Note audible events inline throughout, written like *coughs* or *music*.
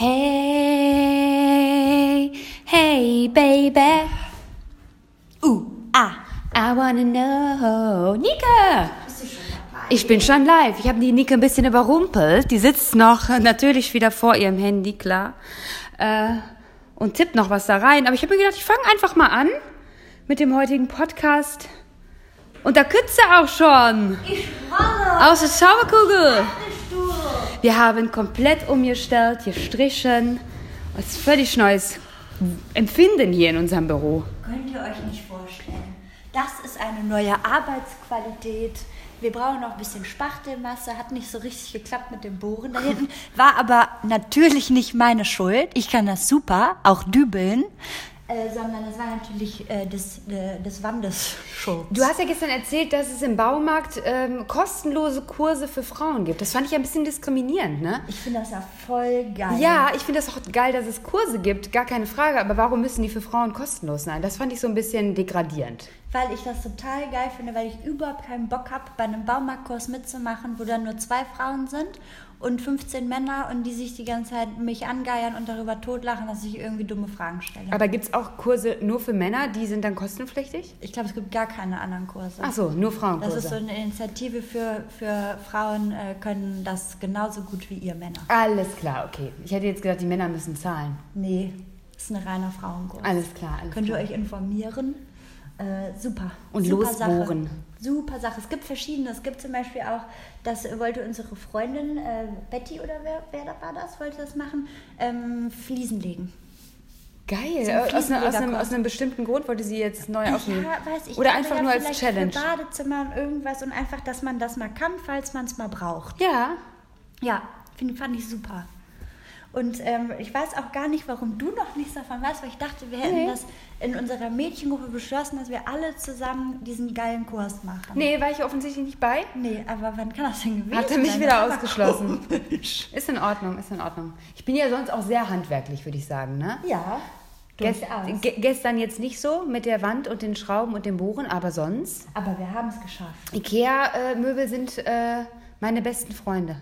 Hey, hey, baby. Uh, ah, I wanna know. Nika! Ich bin schon live. Ich habe die Nike ein bisschen überrumpelt. Die sitzt noch *laughs* natürlich wieder vor ihrem Handy, klar. Äh, und tippt noch was da rein. Aber ich habe mir gedacht, ich fange einfach mal an mit dem heutigen Podcast. Und da kützt er auch schon. Ich rolle. Aus der Zauberkugel. Wir haben komplett umgestellt, gestrichen. Was völlig neues Empfinden hier in unserem Büro. Könnt ihr euch nicht vorstellen. Das ist eine neue Arbeitsqualität. Wir brauchen noch ein bisschen Spachtelmasse. Hat nicht so richtig geklappt mit dem Bohren da hinten. War aber natürlich nicht meine Schuld. Ich kann das super, auch dübeln. Äh, sondern das war natürlich äh, des, äh, des Wandes Schuld. Du hast ja gestern erzählt, dass es im Baumarkt ähm, kostenlose Kurse für Frauen gibt. Das fand ich ein bisschen diskriminierend, ne? Ich finde das ja voll geil. Ja, ich finde das auch geil, dass es Kurse gibt, gar keine Frage. Aber warum müssen die für Frauen kostenlos sein? Das fand ich so ein bisschen degradierend. Weil ich das total geil finde, weil ich überhaupt keinen Bock habe, bei einem Baumarktkurs mitzumachen, wo dann nur zwei Frauen sind und 15 Männer und die sich die ganze Zeit mich angeiern und darüber totlachen, dass ich irgendwie dumme Fragen stelle. Aber gibt es auch Kurse nur für Männer, die sind dann kostenpflichtig? ich glaube, es gibt gar keine anderen Kurse. Ach so, nur Frauenkurse. Das ist so eine Initiative für, für Frauen, äh, können das genauso gut wie ihr Männer. Alles klar, okay. Ich hätte jetzt gedacht, die Männer müssen zahlen. Nee, das ist ein reiner Frauenkurs. Alles klar, alles Könnt ihr klar. euch informieren? Äh, super. Und super losbohren. Sache. Super Sache. Es gibt verschiedene. Es gibt zum Beispiel auch, das wollte unsere Freundin äh, Betty oder wer, wer da war das, wollte das machen, ähm, Fliesen legen. Geil. So ein aus, einer, aus, einem, aus einem bestimmten Grund wollte sie jetzt neu aufnehmen. Ja, weiß ich. Oder einfach ja nur als Challenge. Für Badezimmer und irgendwas und einfach, dass man das mal kann, falls man es mal braucht. Ja. Ja, find, fand ich super. Und ähm, ich weiß auch gar nicht, warum du noch nichts davon weißt, weil ich dachte, wir hätten Nee. das in unserer Mädchengruppe beschlossen, dass wir alle zusammen diesen geilen Kurs machen. Nee, war ich offensichtlich nicht bei. Nee, aber wann kann das denn gewesen Hat er mich sein? wieder ausgeschlossen. *laughs* komisch. Ist in Ordnung, ist in Ordnung. Ich bin ja sonst auch sehr handwerklich, würde ich sagen, ne? Ja, Gest, gestern jetzt nicht so mit der Wand und den Schrauben und dem Bohren, aber sonst. Aber wir haben es geschafft. Ikea-Möbel sind äh, meine besten Freunde.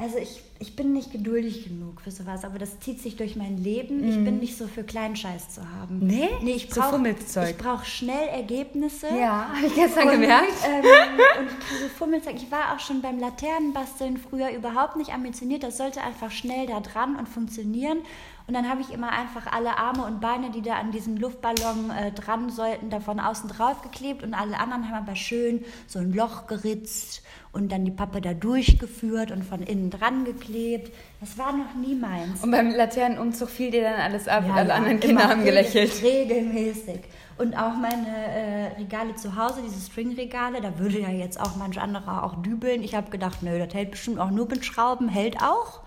Also ich, ich bin nicht geduldig genug für sowas, aber das zieht sich durch mein Leben. Ich bin nicht so für Kleinscheiß zu haben. Mhm. Nee? Nee, ich So brauche ich brauch schnell Ergebnisse. Ja, habe ich gestern Und, gemerkt. Ähm, und diese Fummelzeug, ich war auch schon beim Laternenbasteln früher überhaupt nicht ambitioniert. Das sollte einfach schnell da dran und funktionieren. Und dann habe ich immer einfach alle Arme und Beine, die da an diesem Luftballon äh, dran sollten, da von außen drauf geklebt. Und alle anderen haben aber schön so ein Loch geritzt und dann die Pappe da durchgeführt und von innen dran geklebt. Das war noch nie meins. Und beim Laternenumzug fiel dir dann alles ab. Ja, Alle ja, anderen Kinder haben gelächelt. regel- Regelmäßig. Und auch meine äh, Regale zu Hause, diese Stringregale, da würde ja jetzt auch manch anderer auch dübeln. Ich habe gedacht, nö, das hält bestimmt auch nur mit Schrauben, hält auch.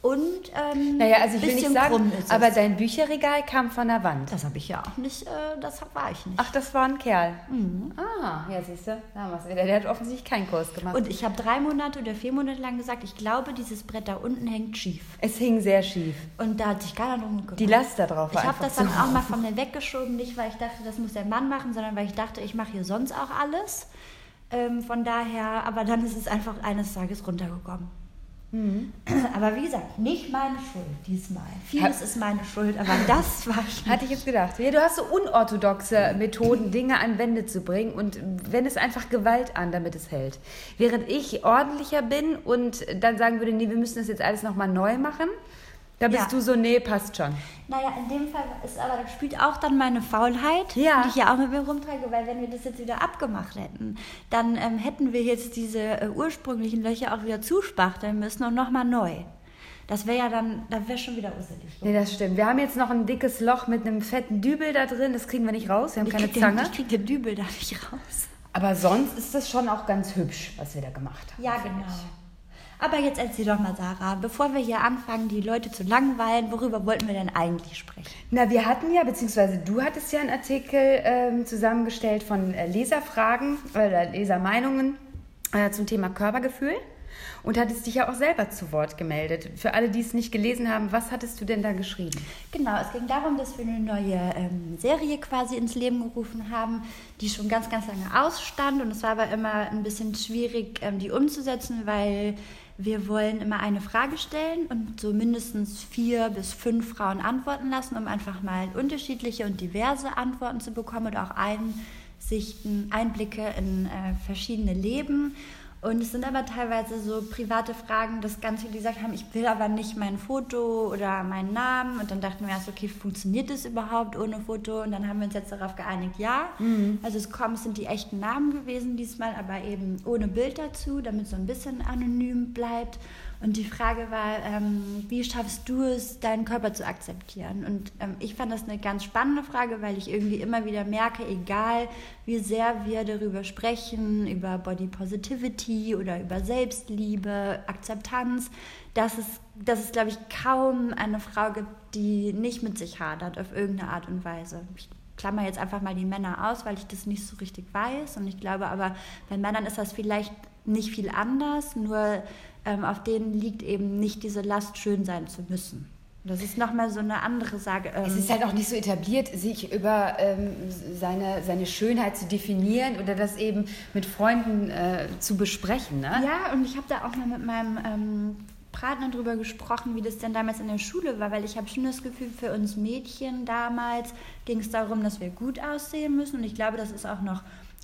Und ähm, Naja, also ich will nicht sagen, aber dein Bücherregal kam von der Wand. das habe ich ja auch nicht, äh, das war ich nicht. Ach, das war ein Kerl. Ah, ja, siehst du, da haben wir es wieder. Der hat offensichtlich keinen Kurs gemacht. Und ich habe drei Monate oder vier Monate lang gesagt, ich glaube, dieses Brett da unten hängt schief. es hing sehr schief. Und da hat sich keiner drum gekümmert. Die Last da drauf Ich war habe einfach das dann auch mal von mir weggeschoben, nicht weil ich dachte, das muss der Mann machen, sondern weil ich dachte, ich mache hier sonst auch alles. Ähm, von daher, aber dann ist es einfach eines Tages runtergekommen. Mhm. Aber wie gesagt, nicht meine Schuld diesmal. Vieles ist meine Schuld, aber *laughs* das war ich. Hatte ich jetzt gedacht. Ja, du hast so unorthodoxe Methoden, *laughs* Dinge an Wände zu bringen und wendest einfach Gewalt an, damit es hält. Während ich ordentlicher bin und dann sagen würde, nee, wir müssen das jetzt alles nochmal neu machen, da bist Ja. du so, nee, passt schon. Naja, in dem Fall ist aber, da spielt auch dann meine Faulheit, Ja. die ich ja auch mit mir rumtrage, weil wenn wir das jetzt wieder abgemacht hätten, dann ähm, hätten wir jetzt diese äh, ursprünglichen Löcher auch wieder zuspachteln müssen und nochmal neu. Das wäre ja dann, da wäre schon wieder usselig. Nee, das stimmt. Wir haben jetzt noch ein dickes Loch mit einem fetten Dübel da drin. Das kriegen wir nicht raus. Wir haben Ich keine krieg, den, Zange. ich krieg den Dübel da nicht raus. Aber sonst ist das schon auch ganz hübsch, was wir da gemacht haben. Ja, genau. Aber jetzt erzähl doch mal, Sarah, bevor wir hier anfangen, die Leute zu langweilen, worüber wollten wir denn eigentlich sprechen? Na, wir hatten ja, beziehungsweise du hattest ja einen Artikel ähm, zusammengestellt von äh, Leserfragen oder Lesermeinungen äh, zum Thema Körpergefühl und hattest dich ja auch selber zu Wort gemeldet. Für alle, die es nicht gelesen haben, was hattest du denn da geschrieben? Genau, es ging darum, dass wir eine neue ähm, Serie quasi ins Leben gerufen haben, die schon ganz, ganz lange ausstand. Und es war aber immer ein bisschen schwierig, ähm, die umzusetzen, weil wir wollen immer eine Frage stellen und so mindestens vier bis fünf Frauen antworten lassen, um einfach mal unterschiedliche und diverse Antworten zu bekommen oder auch Einsichten, Einblicke in äh, verschiedene Leben. Und es sind aber teilweise so private Fragen, dass ganz viele gesagt haben, ich will aber nicht mein Foto oder meinen Namen. Und dann dachten wir erst, okay, funktioniert das überhaupt ohne Foto? Und dann haben wir uns jetzt darauf geeinigt, ja. Mhm. Also es kommen, es sind die echten Namen gewesen diesmal, aber eben ohne Bild dazu, damit es so ein bisschen anonym bleibt. Und die Frage war, ähm, wie schaffst du es, deinen Körper zu akzeptieren? Und ähm, ich fand das eine ganz spannende Frage, weil ich irgendwie immer wieder merke, egal wie sehr wir darüber sprechen, über Body Positivity oder über Selbstliebe, Akzeptanz, dass es, dass es glaube ich, kaum eine Frau gibt, die nicht mit sich hadert auf irgendeine Art und Weise. Ich klammer jetzt einfach mal die Männer aus, weil ich das nicht so richtig weiß. Und ich glaube aber, bei Männern ist das vielleicht nicht viel anders, nur ähm, auf denen liegt eben nicht diese Last, schön sein zu müssen. Das ist nochmal so eine andere Sage. Ähm, es ist halt auch nicht so etabliert, sich über ähm, seine, seine Schönheit zu definieren oder das eben mit Freunden äh, zu besprechen. Ne? Ja, und ich habe da auch mal mit meinem ähm, Partner drüber gesprochen, wie das denn damals in der Schule war, weil ich habe schon das Gefühl, für uns Mädchen damals ging es darum, dass wir gut aussehen müssen. Und ich glaube, das ist auch noch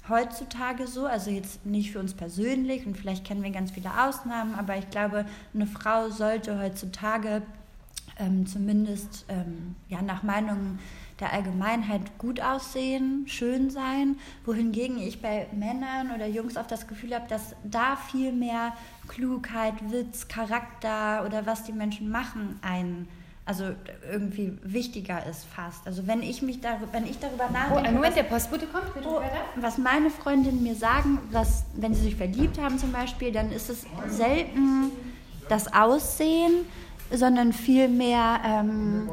heutzutage so, also jetzt nicht für uns persönlich und vielleicht kennen wir ganz viele Ausnahmen, aber ich glaube, eine Frau sollte heutzutage ähm, zumindest ähm, ja, nach Meinung der Allgemeinheit gut aussehen, schön sein, wohingegen ich bei Männern oder Jungs oft das Gefühl habe, dass da viel mehr Klugheit, Witz, Charakter oder was die Menschen machen ein also irgendwie wichtiger ist fast. Also wenn ich mich darüber, wenn ich darüber nachdenke. Oh, Moment, der Postbote kommt, bitte oh, Was meine Freundinnen mir sagen, was, wenn sie sich verliebt haben zum Beispiel, dann ist es selten das Aussehen, sondern vielmehr, ähm,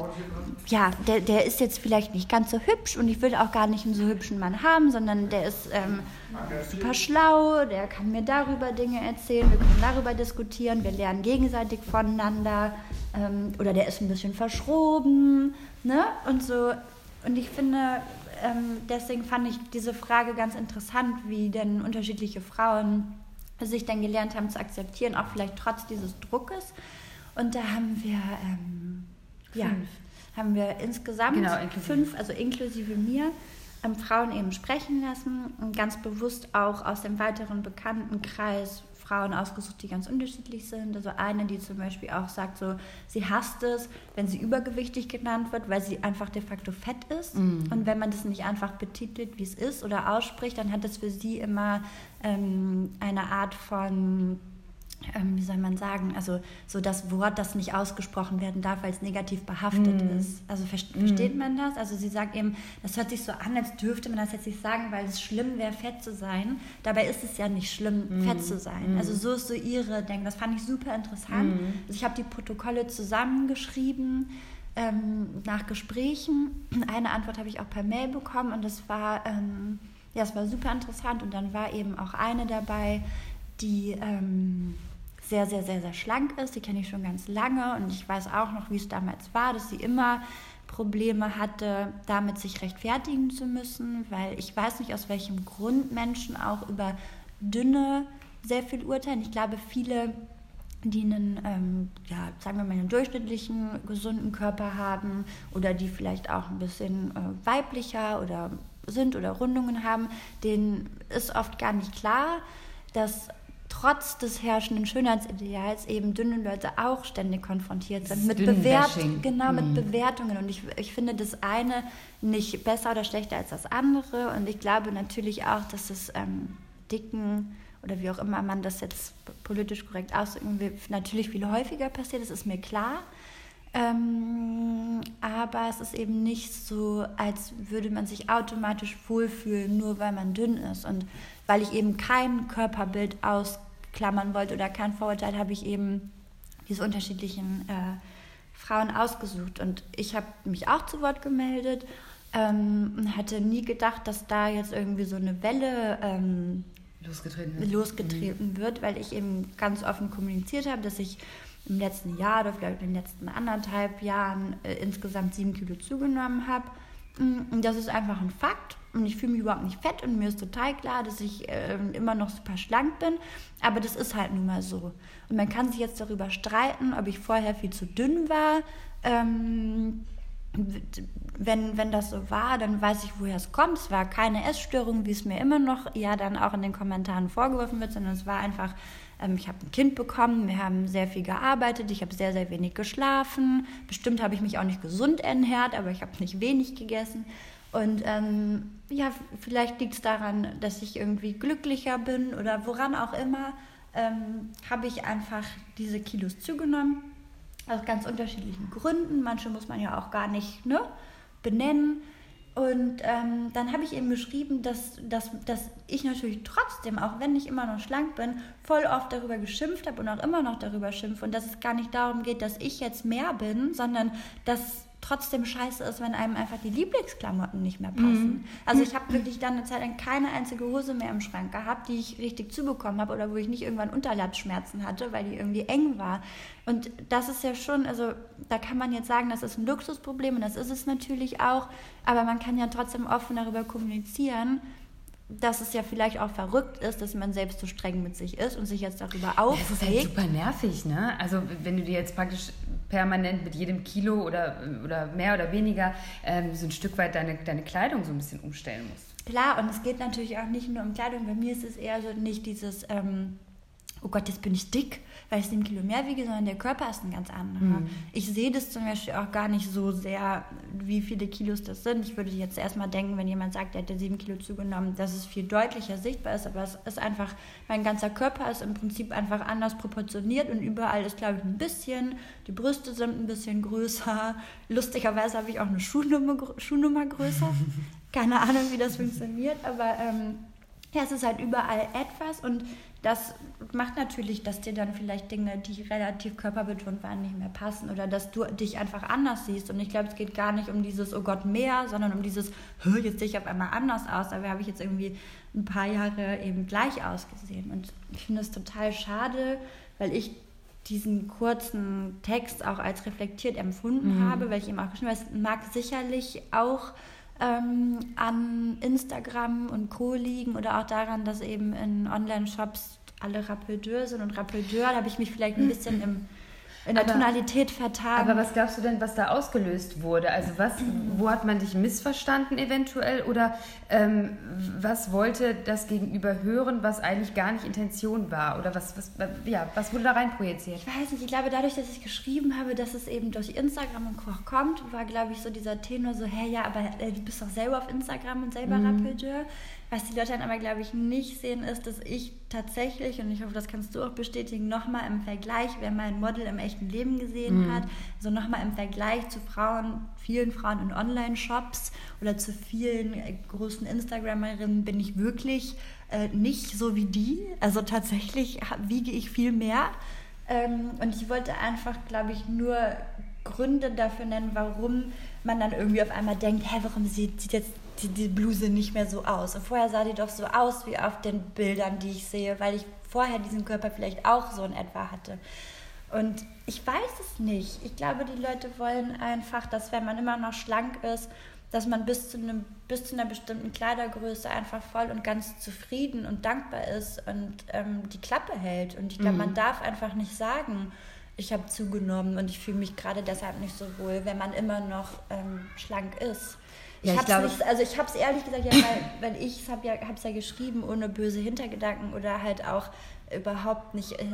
ja, der, der ist jetzt vielleicht nicht ganz so hübsch und ich will auch gar nicht einen so hübschen Mann haben, sondern der ist ähm, super schlau, der kann mir darüber Dinge erzählen, wir können darüber diskutieren, wir lernen gegenseitig voneinander ähm, oder der ist ein bisschen verschroben, ne? Und so. Und ich finde, ähm, deswegen fand ich diese Frage ganz interessant, wie denn unterschiedliche Frauen sich dann gelernt haben zu akzeptieren, auch vielleicht trotz dieses Druckes. Und da haben wir, ähm, ja, haben wir insgesamt genau, fünf, also inklusive mir, ähm, Frauen eben sprechen lassen und ganz bewusst auch aus dem weiteren Bekanntenkreis Frauen ausgesucht, die ganz unterschiedlich sind. Also eine, die zum Beispiel auch sagt, so, sie hasst es, wenn sie übergewichtig genannt wird, weil sie einfach de facto fett ist. Mhm. Und wenn man das nicht einfach betitelt, wie es ist oder ausspricht, dann hat das für sie immer ähm, eine Art von ähm, wie soll man sagen, also so das Wort, das nicht ausgesprochen werden darf, weil es negativ behaftet mm. ist. Also ver mm. versteht man das? Also sie sagt eben, das hört sich so an, als dürfte man das jetzt nicht sagen, weil es schlimm wäre, fett zu sein. Dabei ist es ja nicht schlimm, mm. fett zu sein. Also so ist so ihre Denken. Das fand ich super interessant. Also ich habe die Protokolle zusammengeschrieben. Ähm, nach Gesprächen. Eine Antwort habe ich auch per Mail bekommen und das war, ähm, ja, es war super interessant. Und dann war eben auch eine dabei, die ähm, sehr, sehr, sehr, sehr schlank ist. Die kenne ich schon ganz lange und ich weiß auch noch, wie es damals war, dass sie immer Probleme hatte, damit sich rechtfertigen zu müssen, weil ich weiß nicht, aus welchem Grund Menschen auch über dünne sehr viel urteilen. Ich glaube, viele, die einen, ähm, ja, sagen wir mal, einen durchschnittlichen, gesunden Körper haben oder die vielleicht auch ein bisschen äh, weiblicher oder sind oder Rundungen haben, denen ist oft gar nicht klar, dass trotz des herrschenden Schönheitsideals eben dünne Leute auch ständig konfrontiert sind mit, Bewert genau, mit mhm. Bewertungen. Und ich, ich finde das eine nicht besser oder schlechter als das andere. Und ich glaube natürlich auch, dass es ähm, dicken oder wie auch immer man das jetzt politisch korrekt ausdrücken will, natürlich viel häufiger passiert. Das ist mir klar. Ähm, aber es ist eben nicht so, als würde man sich automatisch wohlfühlen, nur weil man dünn ist. Und weil ich eben kein Körperbild ausklammern wollte oder kein Vorurteil, habe ich eben diese unterschiedlichen äh, Frauen ausgesucht. Und ich habe mich auch zu Wort gemeldet ähm, und hatte nie gedacht, dass da jetzt irgendwie so eine Welle ähm, losgetreten, wird. losgetreten mhm. wird, weil ich eben ganz offen kommuniziert habe, dass ich im letzten Jahr oder vielleicht in den letzten anderthalb Jahren äh, insgesamt sieben Kilo zugenommen habe. Mm, das ist einfach ein Fakt. Und ich fühle mich überhaupt nicht fett und mir ist total klar, dass ich äh, immer noch super schlank bin. Aber das ist halt nun mal so. Und man kann sich jetzt darüber streiten, ob ich vorher viel zu dünn war. Ähm, wenn, wenn das so war, dann weiß ich, woher es kommt. Es war keine Essstörung, wie es mir immer noch ja dann auch in den Kommentaren vorgeworfen wird, sondern es war einfach, ich habe ein Kind bekommen, wir haben sehr viel gearbeitet, ich habe sehr, sehr wenig geschlafen. Bestimmt habe ich mich auch nicht gesund ernährt, aber ich habe nicht wenig gegessen. Und ähm, ja, vielleicht liegt es daran, dass ich irgendwie glücklicher bin oder woran auch immer, ähm, habe ich einfach diese Kilos zugenommen aus ganz unterschiedlichen Gründen. Manche muss man ja auch gar nicht ne, benennen. Und ähm, dann habe ich eben geschrieben, dass, dass, dass ich natürlich trotzdem, auch wenn ich immer noch schlank bin, voll oft darüber geschimpft habe und auch immer noch darüber schimpfe. Und dass es gar nicht darum geht, dass ich jetzt mehr bin, sondern dass trotzdem scheiße ist, wenn einem einfach die Lieblingsklamotten nicht mehr passen. Mhm. Also ich habe wirklich dann eine Zeit lang keine einzige Hose mehr im Schrank gehabt, die ich richtig zubekommen habe oder wo ich nicht irgendwann Unterleibsschmerzen hatte, weil die irgendwie eng war. Und das ist ja schon, also da kann man jetzt sagen, das ist ein Luxusproblem und das ist es natürlich auch, aber man kann ja trotzdem offen darüber kommunizieren dass es ja vielleicht auch verrückt ist, dass man selbst so streng mit sich ist und sich jetzt darüber aufregt. Das ist halt super nervig, ne? Also wenn du dir jetzt praktisch permanent mit jedem Kilo oder, oder mehr oder weniger ähm, so ein Stück weit deine, deine Kleidung so ein bisschen umstellen musst. Klar, und es geht natürlich auch nicht nur um Kleidung. Bei mir ist es eher so nicht dieses... Ähm, oh Gott, jetzt bin ich dick, weil ich sieben Kilo mehr wiege, sondern der Körper ist ein ganz anderer. Mhm. Ich sehe das zum Beispiel auch gar nicht so sehr, wie viele Kilos das sind. Ich würde jetzt erstmal denken, wenn jemand sagt, er hätte sieben Kilo zugenommen, dass es viel deutlicher sichtbar ist, aber es ist einfach, mein ganzer Körper ist im Prinzip einfach anders proportioniert und überall ist, glaube ich, ein bisschen, die Brüste sind ein bisschen größer. *laughs* Lustigerweise habe ich auch eine Schuhnummer, Schuhnummer größer. *laughs* Keine Ahnung, wie das funktioniert, aber ähm, ja, es ist halt überall etwas und das macht natürlich, dass dir dann vielleicht Dinge, die relativ körperbetont waren, nicht mehr passen oder dass du dich einfach anders siehst. Und ich glaube, es geht gar nicht um dieses, oh Gott, mehr, sondern um dieses, jetzt sehe ich auf einmal anders aus. Aber habe ich jetzt irgendwie ein paar Jahre eben gleich ausgesehen. Und ich finde es total schade, weil ich diesen kurzen Text auch als reflektiert empfunden mhm. habe, weil ich ihm auch geschrieben habe, es mag sicherlich auch ähm, an Instagram und Co. liegen oder auch daran, dass eben in Online-Shops alle Rappeldeur sind und Rappeldeur, da habe ich mich vielleicht ein bisschen im in der aber, Tonalität vertan. Aber was glaubst du denn, was da ausgelöst wurde? Also was, wo hat man dich missverstanden eventuell oder ähm, was wollte das Gegenüber hören, was eigentlich gar nicht Intention war? Oder was, was, ja, was wurde da rein projiziert? Ich weiß nicht, ich glaube dadurch, dass ich geschrieben habe, dass es eben durch Instagram und Koch kommt, war glaube ich so dieser Tenor so, hey ja, aber äh, du bist doch selber auf Instagram und selber mhm. Rappeldeur. Was die Leute dann aber, glaube ich, nicht sehen, ist, dass ich tatsächlich, und ich hoffe, das kannst du auch bestätigen, nochmal im Vergleich, wer mein Model im echten Leben gesehen mhm. hat, so also nochmal im Vergleich zu Frauen, vielen Frauen in Online-Shops oder zu vielen äh, großen Instagramerinnen bin ich wirklich äh, nicht so wie die. Also tatsächlich wiege ich viel mehr. Ähm, und ich wollte einfach, glaube ich, nur Gründe dafür nennen, warum man dann irgendwie auf einmal denkt, hä, warum sieht, sieht jetzt die, die Bluse nicht mehr so aus. Und vorher sah die doch so aus wie auf den Bildern, die ich sehe, weil ich vorher diesen Körper vielleicht auch so in etwa hatte. Und ich weiß es nicht. Ich glaube, die Leute wollen einfach, dass wenn man immer noch schlank ist, dass man bis zu, einem, bis zu einer bestimmten Kleidergröße einfach voll und ganz zufrieden und dankbar ist und ähm, die Klappe hält. Und ich glaube, mhm. man darf einfach nicht sagen, ich habe zugenommen und ich fühle mich gerade deshalb nicht so wohl, wenn man immer noch ähm, schlank ist. Ja, ich, ich glaube, nicht, also ich habe es ehrlich gesagt, ja, weil, weil ich habe ja, hab's ja geschrieben ohne böse Hintergedanken oder halt auch überhaupt nicht, äh,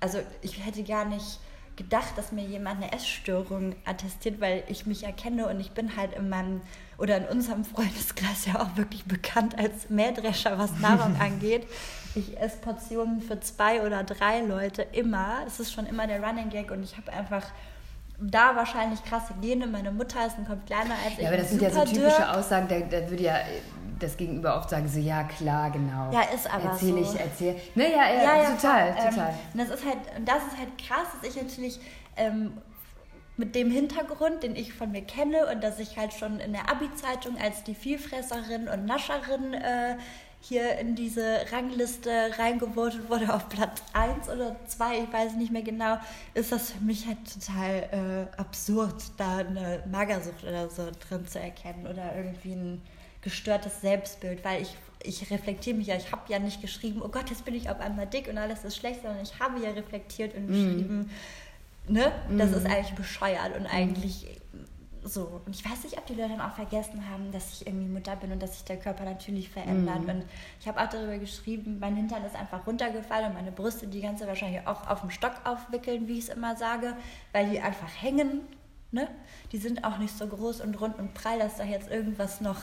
also ich hätte gar nicht gedacht, dass mir jemand eine Essstörung attestiert, weil ich mich erkenne und ich bin halt in meinem oder in unserem Freundeskreis ja auch wirklich bekannt als Mähdrescher, was Nahrung *laughs* angeht. Ich esse Portionen für zwei oder drei Leute immer. Das ist schon immer der Running Gag und ich habe einfach da wahrscheinlich krasse Gene. Meine Mutter ist ein Kopf kleiner als ich. Ja, aber das sind ja so typische dürr. Aussagen, da, da würde ja das Gegenüber oft sagen, so ja klar, genau. Ja, ist aber erzähl so. ich, erzähl. Ne, ja, ja, ja, ja total, ähm, total. Und das ist halt, das ist halt krass, dass ich natürlich ähm, mit dem Hintergrund, den ich von mir kenne und dass ich halt schon in der Abi-Zeitung als die Vielfresserin und Nascherin äh, hier in diese Rangliste reingevotet wurde auf Platz 1 oder 2, ich weiß nicht mehr genau, ist das für mich halt total äh, absurd, da eine Magersucht oder so drin zu erkennen oder irgendwie ein gestörtes Selbstbild, weil ich, ich reflektiere mich ja, ich habe ja nicht geschrieben, oh Gott, jetzt bin ich auf einmal dick und alles ist schlecht, sondern ich habe ja reflektiert und mhm. geschrieben, ne, das mm. ist eigentlich bescheuert und eigentlich so. Und ich weiß nicht, ob die Leute dann auch vergessen haben, dass ich irgendwie Mutter bin und dass sich der Körper natürlich verändert. Mhm. Und ich habe auch darüber geschrieben, mein Hintern ist einfach runtergefallen und meine Brüste die ganze wahrscheinlich auch auf dem Stock aufwickeln, wie ich es immer sage, weil die einfach hängen. Ne? Die sind auch nicht so groß und rund und prall, dass da jetzt irgendwas noch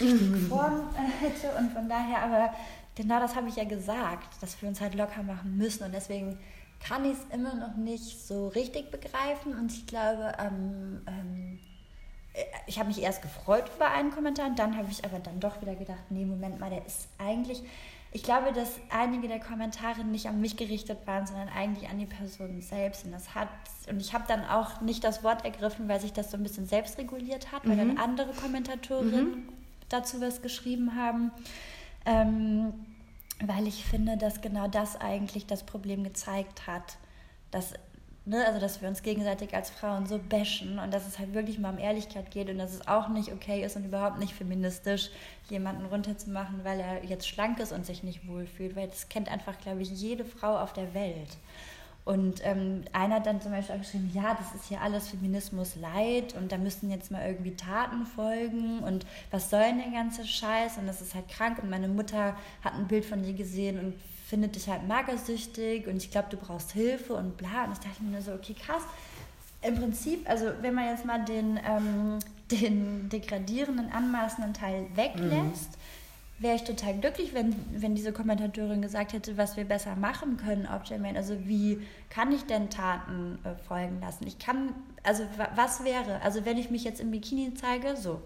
richtig mhm. Form äh, hätte. Und von daher, aber genau das habe ich ja gesagt, dass wir uns halt locker machen müssen. Und deswegen kann ich es immer noch nicht so richtig begreifen. Und ich glaube, ähm, ähm, ich habe mich erst gefreut über einen Kommentar dann habe ich aber dann doch wieder gedacht, nee, Moment mal, der ist eigentlich, ich glaube, dass einige der Kommentare nicht an mich gerichtet waren, sondern eigentlich an die Person selbst. Und das hat, und ich habe dann auch nicht das Wort ergriffen, weil sich das so ein bisschen selbst reguliert hat, mhm. weil dann mhm. andere Kommentatorinnen mhm. dazu was geschrieben haben. Ähm, weil ich finde, dass genau das eigentlich das Problem gezeigt hat, dass Ne, also dass wir uns gegenseitig als Frauen so bashen und dass es halt wirklich mal um Ehrlichkeit geht und dass es auch nicht okay ist und überhaupt nicht feministisch, jemanden runterzumachen, weil er jetzt schlank ist und sich nicht wohlfühlt, weil das kennt einfach, glaube ich, jede Frau auf der Welt. Und ähm, einer hat dann zum Beispiel auch geschrieben, ja, das ist hier alles Feminismus leid und da müssten jetzt mal irgendwie Taten folgen und was soll denn der ganze Scheiß und das ist halt krank und meine Mutter hat ein Bild von dir gesehen und findet dich halt magersüchtig und ich glaube, du brauchst Hilfe und bla. Und ich dachte mir so, okay, krass. Im Prinzip, also wenn man jetzt mal den, ähm, den degradierenden, anmaßenden Teil weglässt, mhm. wäre ich total glücklich, wenn, wenn diese Kommentatorin gesagt hätte, was wir besser machen können auf Jermaine. Also wie kann ich denn Taten äh, folgen lassen? Ich kann, also was wäre, also wenn ich mich jetzt im Bikini zeige, so,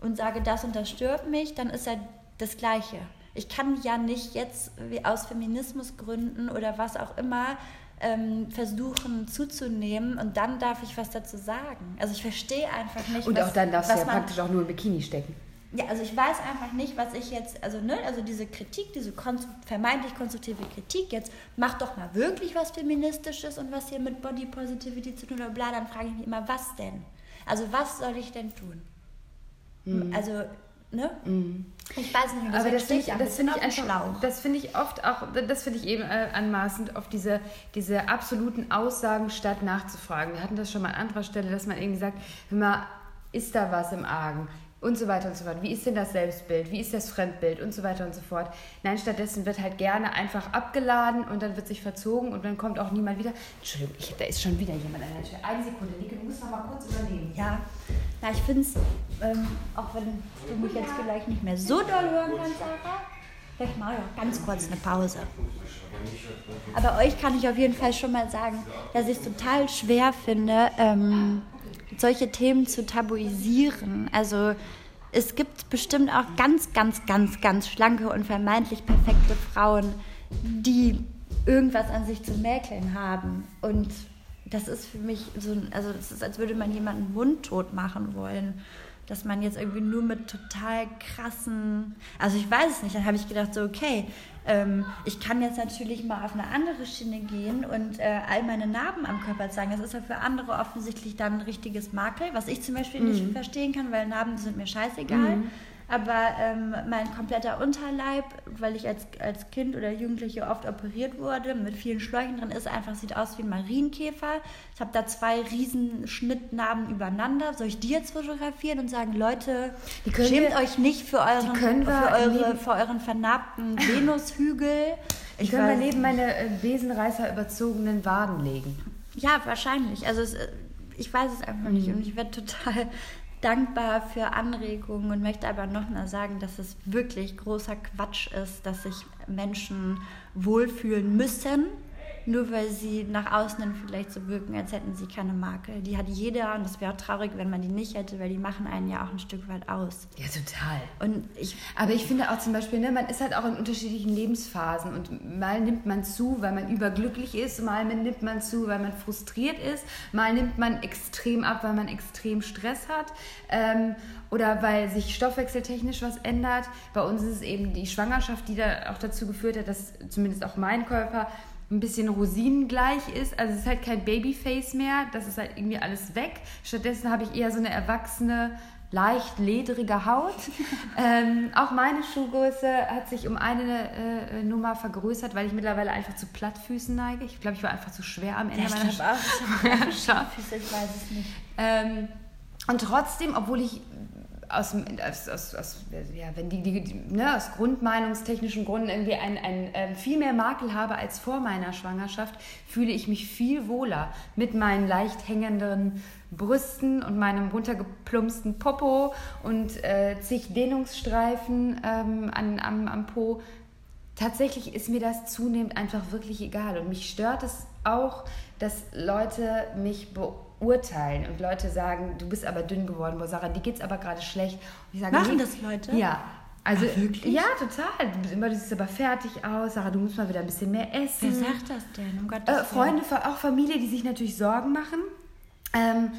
und sage, das und das stört mich, dann ist ja das Gleiche ich kann ja nicht jetzt aus Feminismusgründen oder was auch immer ähm, versuchen zuzunehmen und dann darf ich was dazu sagen. Also ich verstehe einfach nicht. Und was, auch dann darfst du ja man, praktisch auch nur im Bikini stecken. Ja, also ich weiß einfach nicht, was ich jetzt, also ne, also diese Kritik, diese konstru vermeintlich konstruktive Kritik jetzt, mach doch mal wirklich was Feministisches und was hier mit Body Positivity zu tun oder bla, dann frage ich mich immer, was denn? Also was soll ich denn tun? Hm. Also ne? Mm. Ich weiß nicht, das aber das finde ich, das finde ich einfach, das finde ich oft auch, das finde ich eben äh, anmaßend, auf diese, diese absoluten Aussagen statt nachzufragen. Wir hatten das schon mal an anderer Stelle, dass man irgendwie sagt, hör mal, ist da was im Argen? und so weiter und so fort. Wie ist denn das Selbstbild? Wie ist das Fremdbild? Und so weiter und so fort. Nein, stattdessen wird halt gerne einfach abgeladen und dann wird sich verzogen und dann kommt auch niemand wieder. Entschuldigung, ich, da ist schon wieder jemand an der Tür. Eine Sekunde, Nike, du musst noch mal kurz übernehmen. Ja, na, ich finde es, ähm, auch wenn du mich jetzt vielleicht nicht mehr so doll hören kannst, Sarah, vielleicht mal ja ganz kurz eine Pause. Aber euch kann ich auf jeden Fall schon mal sagen, dass ich es total schwer finde, ähm, solche Themen zu tabuisieren. Also es gibt bestimmt auch ganz, ganz, ganz, ganz schlanke und vermeintlich perfekte Frauen, die irgendwas an sich zu mäkeln haben. Und das ist für mich so, also es ist, als würde man jemanden mundtot machen wollen dass man jetzt irgendwie nur mit total krassen, also ich weiß es nicht, dann habe ich gedacht, so okay, ähm, ich kann jetzt natürlich mal auf eine andere Schiene gehen und äh, all meine Narben am Körper zeigen. Das ist ja für andere offensichtlich dann ein richtiges Makel, was ich zum Beispiel mhm. nicht verstehen kann, weil Narben sind mir scheißegal. Mhm. Aber ähm, mein kompletter Unterleib, weil ich als, als Kind oder Jugendliche oft operiert wurde, mit vielen Schläuchen drin ist, einfach sieht aus wie ein Marienkäfer. Ich habe da zwei riesen Schnittnarben übereinander. Soll ich die jetzt fotografieren und sagen, Leute, schämt euch nicht für euren, für eure, für euren vernarbten Venushügel. Ich können wir neben meine äh, Besenreißer überzogenen Waden legen. Ja, wahrscheinlich. Also es, äh, ich weiß es einfach mhm. nicht und ich werde total dankbar für Anregungen und möchte aber noch mal sagen, dass es wirklich großer Quatsch ist, dass sich Menschen wohlfühlen müssen, nur weil sie nach außen dann vielleicht so wirken, als hätten sie keine Makel. Die hat jeder und es wäre auch traurig, wenn man die nicht hätte, weil die machen einen ja auch ein Stück weit aus. Ja, total. Und ich, Aber ich finde auch zum Beispiel, ne, man ist halt auch in unterschiedlichen Lebensphasen und mal nimmt man zu, weil man überglücklich ist, mal nimmt man zu, weil man frustriert ist, mal nimmt man extrem ab, weil man extrem Stress hat ähm, oder weil sich stoffwechseltechnisch was ändert. Bei uns ist es eben die Schwangerschaft, die da auch dazu geführt hat, dass zumindest auch mein Körper ein bisschen rosinengleich ist. Also es ist halt kein Babyface mehr, das ist halt irgendwie alles weg. Stattdessen habe ich eher so eine erwachsene, leicht ledrige Haut. *laughs* ähm, auch meine Schuhgröße hat sich um eine äh, Nummer vergrößert, weil ich mittlerweile einfach zu Plattfüßen neige. Ich glaube, ich war einfach zu schwer am Ende ja, meiner *laughs* Scharfüße, ich weiß es nicht. ähm, und trotzdem, obwohl ich aus, aus, aus, aus ja, wenn die, die, die ne, aus grundmeinungstechnischen Gründen irgendwie ein, ein, ähm, viel mehr Makel habe als vor meiner Schwangerschaft, fühle ich mich viel wohler mit meinen leicht hängenden Brüsten und meinem runtergeplumpsten Popo und äh, zig Dehnungsstreifen ähm, an, am, am Po. Tatsächlich ist mir das zunehmend einfach wirklich egal und mich stört es auch, dass Leute mich beurteilen und Leute sagen, du bist aber dünn geworden, boah Sarah, dir geht's aber gerade schlecht. Und ich sage, Machen nee, das Leute? Ja. Also, Ach, wirklich? Ja, total. Du, immer, du siehst aber fertig aus. Sarah, du musst mal wieder ein bisschen mehr essen. Wer sagt das denn? Um Gottes Äh. Freunde, auch Familie, die sich natürlich Sorgen machen. Ähm,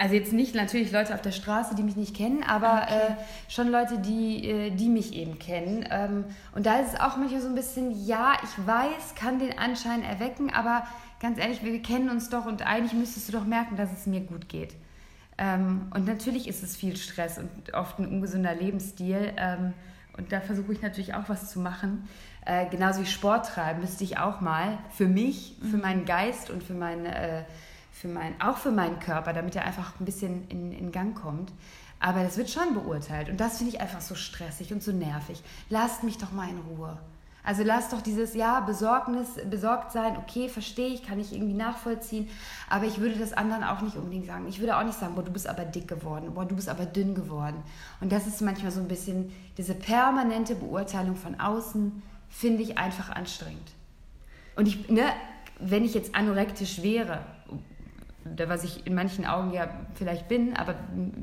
also jetzt nicht natürlich Leute auf der Straße, die mich nicht kennen, aber Okay. äh, schon Leute, die, äh, die mich eben kennen. Ähm, und da ist es auch manchmal so ein bisschen, ja, ich weiß, kann den Anschein erwecken, aber ganz ehrlich, wir kennen uns doch und eigentlich müsstest du doch merken, dass es mir gut geht. Ähm, und natürlich ist es viel Stress und oft ein ungesunder Lebensstil. Ähm, und da versuche ich natürlich auch was zu machen. Äh, genauso wie Sport treiben müsste ich auch mal für mich, für meinen Geist und für meinen, äh, für mein, auch für meinen Körper, damit er einfach ein bisschen in, in Gang kommt. Aber das wird schon beurteilt. Und das finde ich einfach so stressig und so nervig. Lasst mich doch mal in Ruhe. Also lasst doch dieses, ja, Besorgnis, besorgt sein, okay, verstehe ich, kann ich irgendwie nachvollziehen. Aber ich würde das anderen auch nicht unbedingt sagen. Ich würde auch nicht sagen, boah, du bist aber dick geworden, boah, du bist aber dünn geworden. Und das ist manchmal so ein bisschen, diese permanente Beurteilung von außen, finde ich einfach anstrengend. Und ich, ne, wenn ich jetzt anorektisch wäre, was ich in manchen Augen ja vielleicht bin, aber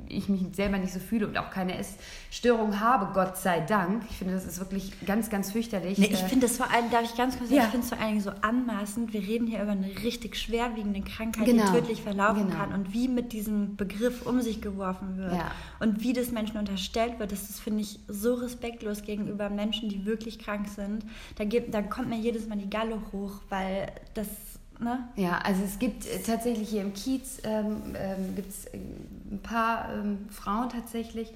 ich mich selber nicht so fühle und auch keine Essstörung habe, Gott sei Dank. Ich finde, das ist wirklich ganz, ganz fürchterlich. Nee, ich finde das vor allem, darf ich ganz kurz sagen, Ja. ich finde es vor allen Dingen so anmaßend. Wir reden hier über eine richtig schwerwiegende Krankheit, Genau. die tödlich verlaufen Genau. kann und wie mit diesem Begriff um sich geworfen wird Ja. und wie das Menschen unterstellt wird. Das ist, finde ich, so respektlos gegenüber Menschen, die wirklich krank sind. Da, gibt, da kommt mir jedes Mal die Galle hoch, weil das, ne? Ja, also es gibt äh, tatsächlich hier im Kiez ähm, ähm, gibt es ein paar ähm, Frauen tatsächlich.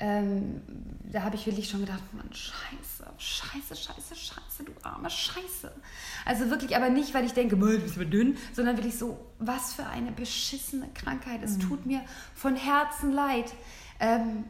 Ähm, da habe ich wirklich schon gedacht, Mann, scheiße, scheiße, scheiße, scheiße, du arme Scheiße. Also wirklich, aber nicht, weil ich denke, "Boah, du bist aber dünn, sondern wirklich so, was für eine beschissene Krankheit. Es tut mir von Herzen leid. Ähm,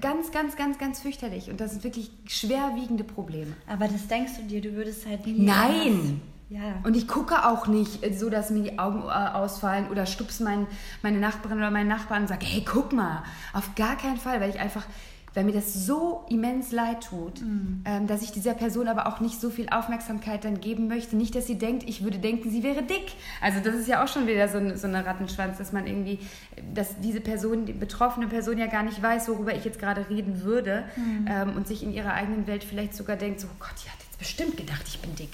ganz, ganz, ganz, ganz fürchterlich. Und das sind wirklich schwerwiegende Probleme. Aber das denkst du dir, du würdest halt nie. Nein! Ja. Und ich gucke auch nicht so, dass mir die Augen äh, ausfallen oder stups mein, meine Nachbarin oder meinen Nachbarn und sage, hey, guck mal. Auf gar keinen Fall, weil ich einfach, weil mir das so immens leid tut, ähm, dass ich dieser Person aber auch nicht so viel Aufmerksamkeit dann geben möchte. Nicht, dass sie denkt, ich würde denken, sie wäre dick. Also das ist ja auch schon wieder so, ein, so eine Rattenschwanz, dass man irgendwie, dass diese Person, die betroffene Person ja gar nicht weiß, worüber ich jetzt gerade reden würde ähm, und sich in ihrer eigenen Welt vielleicht sogar denkt, so, oh Gott, die hat jetzt bestimmt gedacht, ich bin dick.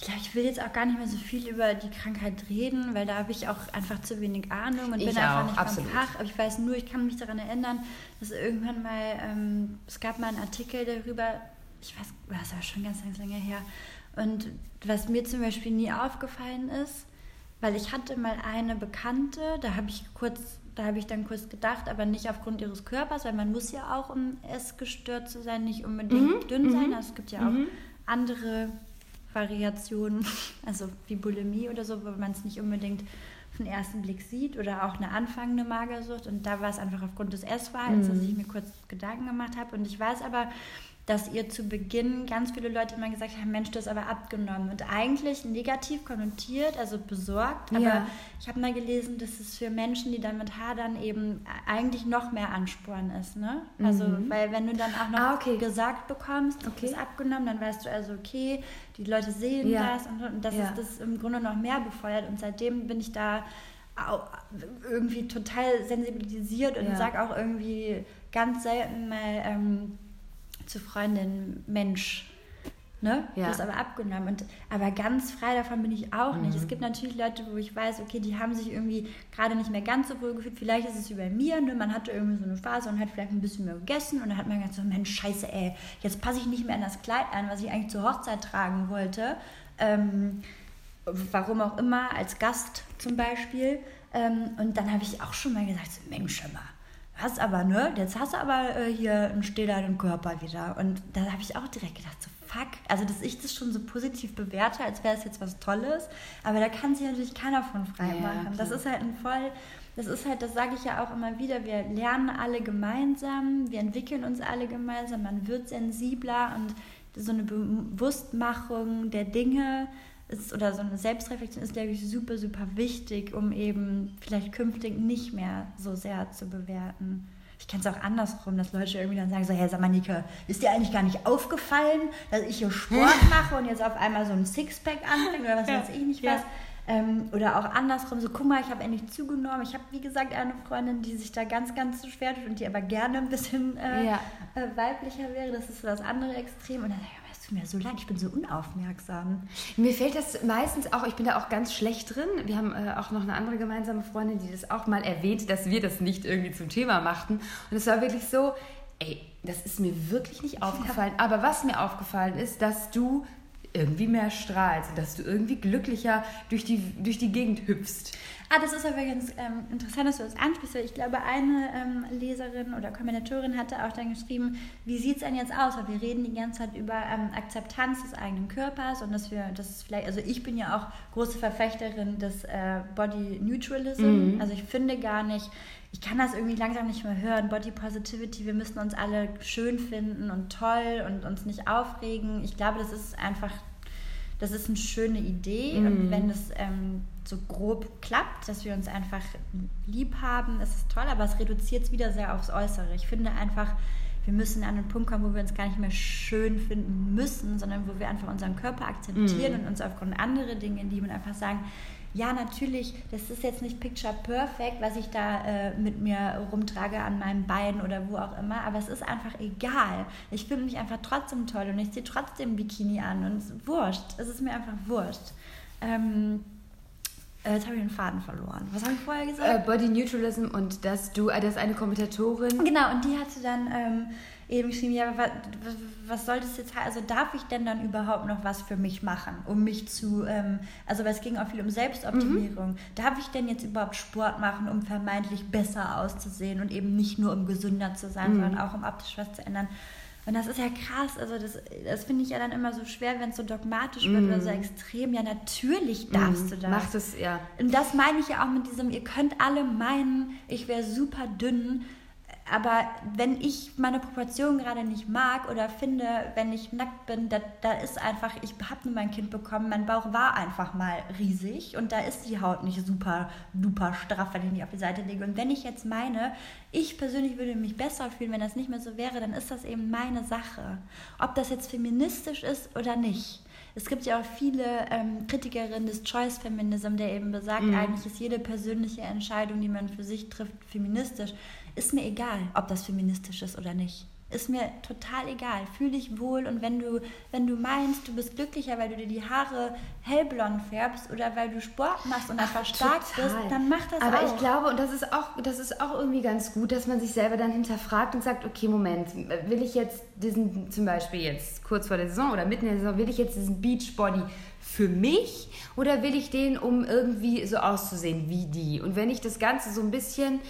Ich glaube, ich will jetzt auch gar nicht mehr so viel über die Krankheit reden, weil da habe ich auch einfach zu wenig Ahnung und Ich bin einfach auch, nicht absolut. vom Fach. Aber ich weiß nur, ich kann mich daran erinnern, dass irgendwann mal, ähm, es gab mal einen Artikel darüber, ich weiß, das aber schon ganz, ganz lange her. Und was mir zum Beispiel nie aufgefallen ist, weil ich hatte mal eine Bekannte, da habe ich kurz, da habe ich dann kurz gedacht, aber nicht aufgrund ihres Körpers, weil man muss ja auch, um essgestört zu sein, nicht unbedingt dünn sein. Also es gibt ja auch andere Variationen, *laughs* also wie Bulimie oder so, wo man es nicht unbedingt auf den ersten Blick sieht oder auch eine anfangende Magersucht. Und da war es einfach aufgrund des Essverhaltens, dass ich mir kurz Gedanken gemacht habe. Und ich weiß aber, dass ihr zu Beginn ganz viele Leute immer gesagt haben, Mensch, du hast aber abgenommen. Und eigentlich negativ konnotiert, also besorgt. Aber Ja. ich habe mal gelesen, dass es für Menschen, die damit hadern, eben eigentlich noch mehr Ansporn ist. Ne? Also, weil wenn du dann auch noch Ah, okay. gesagt bekommst, du Okay. bist abgenommen, dann weißt du also, okay, die Leute sehen Ja. das und, und das Ja. ist das im Grunde noch mehr befeuert. Und seitdem bin ich da irgendwie total sensibilisiert und Ja. sage auch irgendwie ganz selten mal ähm, zu Freundin, Mensch, ne? Ja. Du hast aber abgenommen. Und, aber ganz frei davon bin ich auch nicht. Mhm. Es gibt natürlich Leute, wo ich weiß, okay, die haben sich irgendwie gerade nicht mehr ganz so wohl gefühlt. Vielleicht ist es wie bei mir, ne? man hatte irgendwie so eine Phase und hat vielleicht ein bisschen mehr gegessen und dann hat man ganz so, Mensch, scheiße, ey, jetzt passe ich nicht mehr an das Kleid an, was ich eigentlich zur Hochzeit tragen wollte. Ähm, warum auch immer, als Gast zum Beispiel. Ähm, und dann habe ich auch schon mal gesagt, so, Mensch, mal, hast aber, ne, jetzt hast du aber äh, hier einen stählernen Körper wieder. Und da habe ich auch direkt gedacht, so fuck, also dass ich das schon so positiv bewerte, als wäre es jetzt was Tolles, aber da kann sich natürlich keiner von frei Ja, machen. Das klar. ist halt ein voll, das ist halt, das sage ich ja auch immer wieder, wir lernen alle gemeinsam, wir entwickeln uns alle gemeinsam, man wird sensibler und so eine Bewusstmachung der Dinge ist, oder so eine Selbstreflexion ist, glaube ich, super, super wichtig, um eben vielleicht künftig nicht mehr so sehr zu bewerten. Ich kenne es auch andersrum, dass Leute irgendwie dann sagen so, hey, sag mal, Nike, ist dir eigentlich gar nicht aufgefallen, dass ich hier Sport *laughs* mache und jetzt auf einmal so ein Sixpack anfängt oder was Ja. weiß ich nicht Ja. was. Ähm, oder auch andersrum, so guck mal, ich habe endlich zugenommen. Ich habe, wie gesagt, eine Freundin, die sich da ganz, ganz so schwer tut und die aber gerne ein bisschen äh, Ja. äh, weiblicher wäre. Das ist so das andere Extrem. Und dann sage ich, tut mir so leid, ich bin so unaufmerksam. Mir fällt das meistens auch, ich bin da auch ganz schlecht drin. Wir haben äh, auch noch eine andere gemeinsame Freundin, die das auch mal erwähnt, dass wir das nicht irgendwie zum Thema machten. Und es war wirklich so, ey, das ist mir wirklich nicht aufgefallen. Aber was mir aufgefallen ist, dass du irgendwie mehr strahlst, dass du irgendwie glücklicher durch die, durch die Gegend hüpfst. Ah, das ist aber ganz ähm, interessant, dass du das ansprichst. weil Ich glaube, eine ähm, Leserin oder Kommentatorin hatte auch dann geschrieben, wie sieht es denn jetzt aus? Weil wir reden die ganze Zeit über ähm, Akzeptanz des eigenen Körpers und dass wir, das vielleicht, also ich bin ja auch große Verfechterin des äh, Body Neutralism. Also ich finde gar nicht, ich kann das irgendwie langsam nicht mehr hören. Body Positivity, wir müssen uns alle schön finden und toll und uns nicht aufregen. Ich glaube, das ist einfach das ist eine schöne Idee. Und wenn es ähm, so grob klappt, dass wir uns einfach lieb haben, ist es toll, aber es reduziert es wieder sehr aufs Äußere. Ich finde einfach, wir müssen an einen Punkt kommen, wo wir uns gar nicht mehr schön finden müssen, sondern wo wir einfach unseren Körper akzeptieren und uns aufgrund anderer Dinge lieben und einfach sagen, ja, natürlich, das ist jetzt nicht picture perfect, was ich da äh, mit mir rumtrage an meinem Bein oder wo auch immer, aber es ist einfach egal. Ich finde mich einfach trotzdem toll und ich ziehe trotzdem Bikini an und es ist wurscht. Es ist mir einfach wurscht. Ähm, äh, jetzt habe ich den Faden verloren. Was habe ich vorher gesagt? Äh, Body Neutralism und dass du, äh, dass eine Kommentatorin Genau, und die hatte dann ähm, eben geschrieben, ja, was, was soll das jetzt heißen? Also darf ich denn dann überhaupt noch was für mich machen, um mich zu, ähm, also weil es ging auch viel um Selbstoptimierung. Darf ich denn jetzt überhaupt Sport machen, um vermeintlich besser auszusehen und eben nicht nur um gesünder zu sein, sondern auch um optisch was zu ändern? Und das ist ja krass, also das, das finde ich ja dann immer so schwer, wenn es so dogmatisch wird oder so extrem. Ja, natürlich darfst du das. macht es, ja. Und das meine ich ja auch mit diesem, ihr könnt alle meinen, ich wäre super dünn, aber wenn ich meine Proportionen gerade nicht mag oder finde, wenn ich nackt bin, da, da ist einfach, ich habe nur mein Kind bekommen, mein Bauch war einfach mal riesig und da ist die Haut nicht super, duper straff, wenn ich die auf die Seite lege. Und wenn ich jetzt meine, ich persönlich würde mich besser fühlen, wenn das nicht mehr so wäre, dann ist das eben meine Sache. Ob das jetzt feministisch ist oder nicht. Es gibt ja auch viele ähm, Kritikerinnen des Choice Feminism, der eben besagt, eigentlich ist jede persönliche Entscheidung, die man für sich trifft, feministisch. Ist mir egal, ob das feministisch ist oder nicht. Ist mir total egal. Fühl dich wohl und wenn du, wenn du meinst, du bist glücklicher, weil du dir die Haare hellblond färbst oder weil du Sport machst und einfach stark bist, dann mach das Aber auch. ich glaube, und das ist auch, das ist auch irgendwie ganz gut, dass man sich selber dann hinterfragt und sagt, okay, Moment, will ich jetzt diesen, zum Beispiel jetzt kurz vor der Saison oder mitten in der Saison, will ich jetzt diesen Beachbody für mich oder will ich den, um irgendwie so auszusehen wie die? Und wenn ich das Ganze so ein bisschen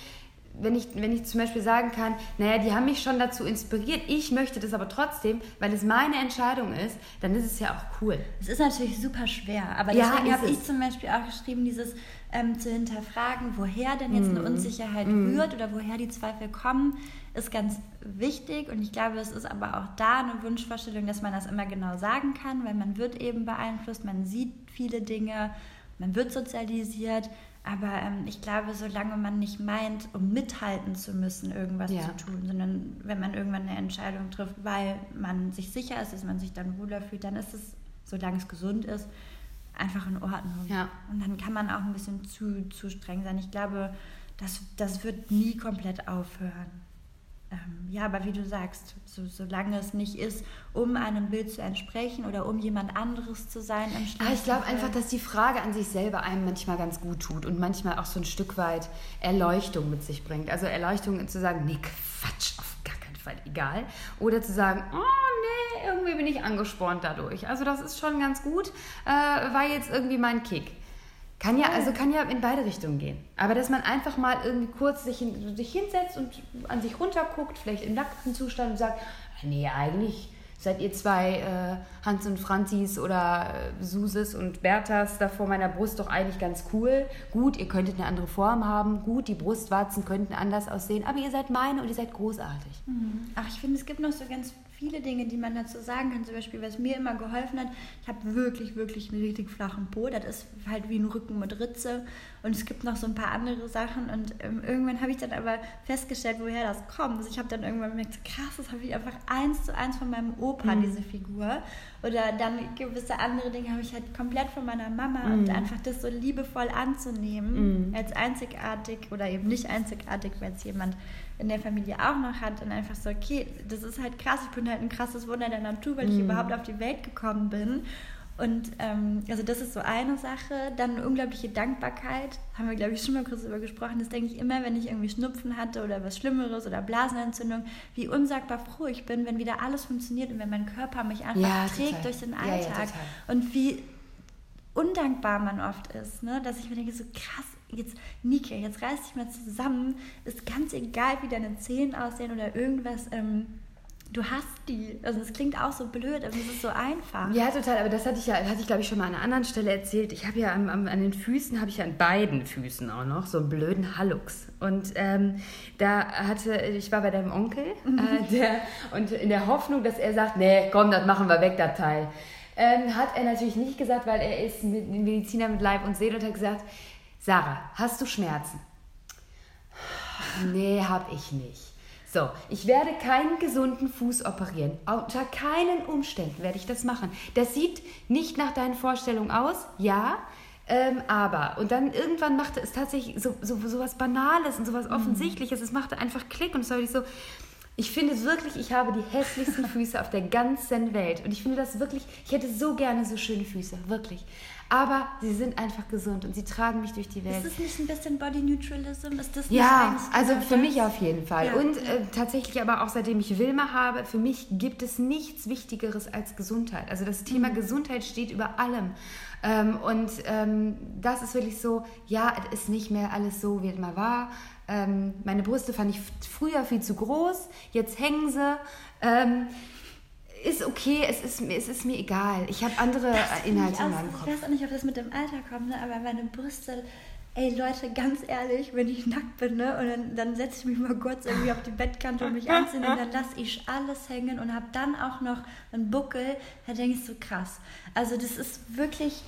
wenn ich, wenn ich zum Beispiel sagen kann, naja, die haben mich schon dazu inspiriert, ich möchte das aber trotzdem, weil es meine Entscheidung ist, dann ist es ja auch cool. Es ist natürlich super schwer, aber Ja, deswegen habe ich zum Beispiel auch geschrieben, dieses ähm, zu hinterfragen, woher denn jetzt Mhm. eine Unsicherheit rührt oder woher die Zweifel kommen, ist ganz wichtig und ich glaube, es ist aber auch da eine Wunschvorstellung, dass man das immer genau sagen kann, weil man wird eben beeinflusst, man sieht viele Dinge, man wird sozialisiert, aber ähm, ich glaube, solange man nicht meint, um mithalten zu müssen, irgendwas Ja. zu tun, sondern wenn man irgendwann eine Entscheidung trifft, weil man sich sicher ist, dass man sich dann wohler fühlt, dann ist es, solange es gesund ist, einfach in Ordnung. Ja. Und dann kann man auch ein bisschen zu, zu streng sein. Ich glaube, das, das wird nie komplett aufhören. Ähm, ja, aber wie du sagst, so, solange es nicht ist, um einem Bild zu entsprechen oder um jemand anderes zu sein im Aber ich schlimmsten glaube einfach, dass die Frage an sich selber einem manchmal ganz gut tut und manchmal auch so ein Stück weit Erleuchtung mit sich bringt. Also Erleuchtung zu sagen, nee, Quatsch, auf gar keinen Fall egal. Oder zu sagen, oh nee, irgendwie bin ich angespornt dadurch. Also das ist schon ganz gut, äh, war jetzt irgendwie mein Kick. Kann ja, also kann ja in beide Richtungen gehen. Aber dass man einfach mal irgendwie kurz sich, hin, sich hinsetzt und an sich runterguckt, vielleicht im nackten Zustand und sagt, "Ah, nee, eigentlich seid ihr zwei äh, Hans und Franzis oder äh, Suses und Berthas da vor meiner Brust doch eigentlich ganz cool. Gut, ihr könntet eine andere Form haben. Gut, die Brustwarzen könnten anders aussehen. Aber ihr seid meine und ihr seid großartig. Mhm. Ach, ich finde, es gibt noch so ganz viele Dinge, die man dazu sagen kann. Zum Beispiel, was mir immer geholfen hat, ich habe wirklich, wirklich einen richtig flachen Po. Das ist halt wie ein Rücken mit Ritze. Und es gibt noch so ein paar andere Sachen. Und ähm, irgendwann habe ich dann aber festgestellt, woher das kommt. Also ich habe dann irgendwann gemerkt, krass, das habe ich einfach eins zu eins von meinem Opa, diese Figur. Oder dann gewisse andere Dinge habe ich halt komplett von meiner Mama. Und einfach das so liebevoll anzunehmen, als einzigartig oder eben nicht einzigartig, weil es jemand in der Familie auch noch hat und einfach so, okay, das ist halt krass, ich bin halt ein krasses Wunder der Natur, weil ich überhaupt auf die Welt gekommen bin. Und ähm, also das ist so eine Sache. Dann unglaubliche Dankbarkeit. Haben wir, glaube ich, schon mal kurz darüber gesprochen. Das denke ich immer, wenn ich irgendwie Schnupfen hatte oder was Schlimmeres oder Blasenentzündung, wie unsagbar froh ich bin, wenn wieder alles funktioniert und wenn mein Körper mich einfach Ja, trägt total. durch den Ja, ja, Alltag. total. und wie undankbar man oft ist, ne? dass ich mir denke, so krass, jetzt Nike, jetzt reiß dich mal zusammen, ist ganz egal, wie deine Zähne aussehen oder irgendwas, ähm, du hast die. Also es klingt auch so blöd, aber es ist so einfach. Ja, total. Aber das hatte ich ja, hatte ich glaube ich schon mal an einer anderen Stelle erzählt. Ich habe ja am, am, an den Füßen, habe ich ja an beiden Füßen auch noch so einen blöden Hallux. Und ähm, da hatte, ich war bei deinem Onkel, äh, der, und in der Hoffnung, dass er sagt, nee, komm, das machen wir weg, das Teil. Ähm, hat er natürlich nicht gesagt, weil er ist Mediziner mit Leib und Seele und hat gesagt, Sarah, hast du Schmerzen? Nee, hab ich nicht. So, ich werde keinen gesunden Fuß operieren. Unter keinen Umständen werde ich das machen. Das sieht nicht nach deinen Vorstellungen aus, ja, ähm, aber. Und dann irgendwann machte es tatsächlich so, so, so was Banales und so was Offensichtliches. Es machte einfach Klick und es war wirklich so. Ich finde wirklich, ich habe die hässlichsten *laughs* Füße auf der ganzen Welt. Und ich finde das wirklich, ich hätte so gerne so schöne Füße, wirklich. Aber sie sind einfach gesund und sie tragen mich durch die Welt. Ist das nicht ein bisschen Body Neutralism? Ist das nicht Ja, also für mich auf jeden Fall. Ja. Und äh, tatsächlich aber auch seitdem ich Wilma habe, für mich gibt es nichts Wichtigeres als Gesundheit. Also das Mhm. Thema Gesundheit steht über allem. Ähm, und ähm, das ist wirklich so, ja, es ist nicht mehr alles so, wie es mal war. Ähm, meine Brüste fand ich früher viel zu groß, jetzt hängen sie. Ist okay, es ist, mir- es ist mir egal. Ich habe andere Das Inhalte in meinem Kopf. ich weiß auch nicht, ob das mit dem Alter kommt, ne? aber meine Brüste, ey Leute, ganz ehrlich, wenn ich nackt bin ne? und dann, dann setze ich mich mal kurz irgendwie auf die Bettkante und mich anziehen und dann lasse ich alles hängen und habe dann auch noch einen Buckel, da denke ich so krass. Also das ist wirklich,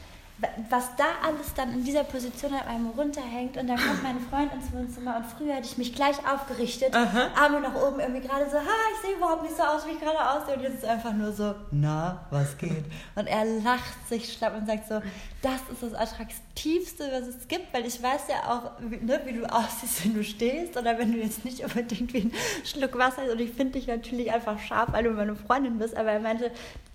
was da alles dann in dieser Position an einem runterhängt und dann kommt mein Freund ins Wohnzimmer und früher hätte ich mich gleich aufgerichtet, Arme nach oben irgendwie gerade so, ha, ich sehe überhaupt nicht so aus, wie ich gerade aussehe. Und jetzt ist es einfach nur so, na, was geht? Und er lacht sich schlapp und sagt so, das ist das Attraktivste, was es gibt, weil ich weiß ja auch, wie, ne, wie du aussiehst, wenn du stehst oder wenn du jetzt nicht unbedingt wie ein Schluck Wasser ist und ich finde dich natürlich einfach scharf, weil du meine Freundin bist, aber er meinte,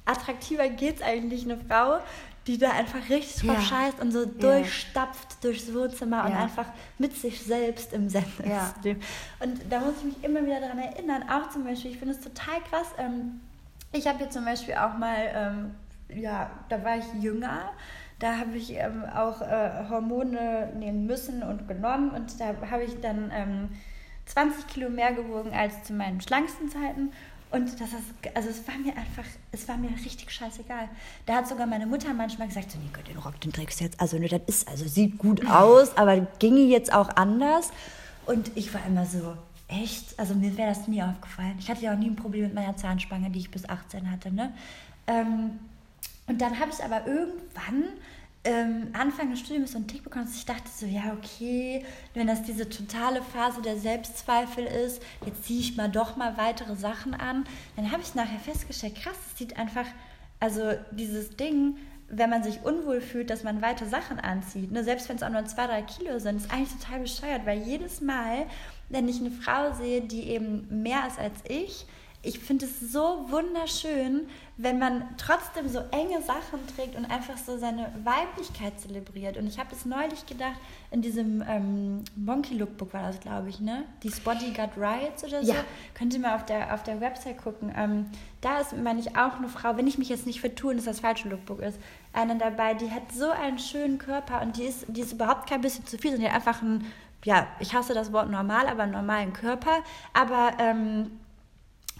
attraktiver geht's eigentlich eine Frau, die da einfach richtig drauf Ja. scheißt und so durchstapft durchs Wohnzimmer und einfach mit sich selbst im Zen ist. Und da muss ich mich immer wieder daran erinnern, auch zum Beispiel, ich finde es total krass, ähm, ich habe hier zum Beispiel auch mal, ähm, ja, da war ich jünger, da habe ich ähm, auch äh, Hormone nehmen müssen und genommen und da habe ich dann ähm, 20 Kilo mehr gewogen als zu meinen schlanksten Zeiten. Und das ist, also es war mir einfach, es war mir richtig scheißegal. Da hat sogar meine Mutter manchmal gesagt, so, Nico, den Rock, den trägst du jetzt, also ne, das ist, also sieht gut aus, aber ginge jetzt auch anders. Und ich war immer so, echt? Also mir wäre das nie aufgefallen. Ich hatte ja auch nie ein Problem mit meiner Zahnspange, die ich bis 18 hatte, ne? Ähm, und dann habe ich aber irgendwann ähm, Anfang des Studiums so einen Tick bekommen, dass ich dachte so, ja, okay, wenn das diese totale Phase der Selbstzweifel ist, jetzt ziehe ich mal doch mal weitere Sachen an. Dann habe ich nachher festgestellt, krass, es sieht einfach, also dieses Ding, wenn man sich unwohl fühlt, dass man weite Sachen anzieht, ne, selbst wenn es auch nur zwei, drei Kilo sind, ist eigentlich total bescheuert, weil jedes Mal, wenn ich eine Frau sehe, die eben mehr ist als ich, ich finde es so wunderschön, wenn man trotzdem so enge Sachen trägt und einfach so seine Weiblichkeit zelebriert. Und ich habe es neulich gedacht, in diesem ähm, Monkey Lookbook war das, glaube ich, ne? Die Bodyguard Riots oder so. Ja. Könnt ihr mal auf der, auf der Website gucken. Ähm, da ist, meine ich, auch eine Frau, wenn ich mich jetzt nicht vertue dass das falsche Lookbook ist, eine dabei, die hat so einen schönen Körper und die ist, die ist überhaupt kein bisschen zu viel, sondern die hat einfach einen, ja, ich hasse das Wort normal, aber einen normalen Körper. Aber ähm,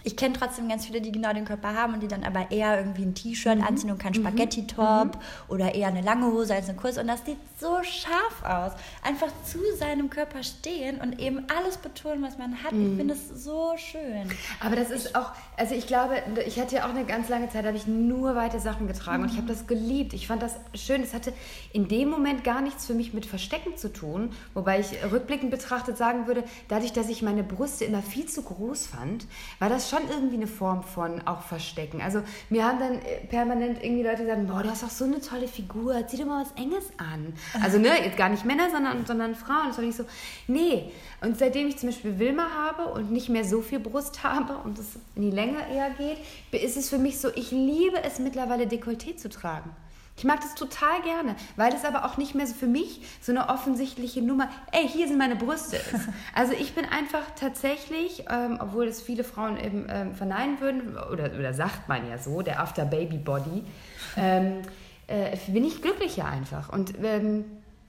ich kenne trotzdem ganz viele, die genau den Körper haben und die dann aber eher irgendwie ein T-Shirt mhm. anziehen und kein mhm. Spaghetti-Top mhm. oder eher eine lange Hose als eine kurze. Und das sieht so scharf aus. Einfach zu seinem Körper stehen und eben alles betonen, was man hat. Mhm. Ich finde es so schön. Aber das ist auch, also ich glaube, ich hatte ja auch eine ganz lange Zeit, da habe ich nur weite Sachen getragen und ich habe mhm. das geliebt. Ich fand das schön. Es hatte in dem Moment gar nichts für mich mit Verstecken zu tun, wobei ich rückblickend betrachtet sagen würde, dadurch, dass ich meine Brüste immer viel zu groß fand, war das schon schon irgendwie eine Form von auch Verstecken. Also mir haben dann äh, permanent irgendwie Leute gesagt, boah, du hast doch so eine tolle Figur, zieh dir mal was Enges an. Also ne, jetzt gar nicht Männer, sondern, sondern Frauen. War nicht so, nee. Und seitdem ich zum Beispiel Wilma habe und nicht mehr so viel Brust habe und es in die Länge eher geht, ist es für mich so, ich liebe es mittlerweile Dekolleté zu tragen. Ich mag das total gerne, weil es aber auch nicht mehr so für mich so eine offensichtliche Nummer, ey, hier sind meine Brüste ist. *laughs* Also ich bin einfach tatsächlich, ähm, obwohl es viele Frauen eben ähm, verneinen würden, oder, oder sagt man ja so, der After Baby Body, ähm, äh, bin ich glücklicher einfach. Und ähm,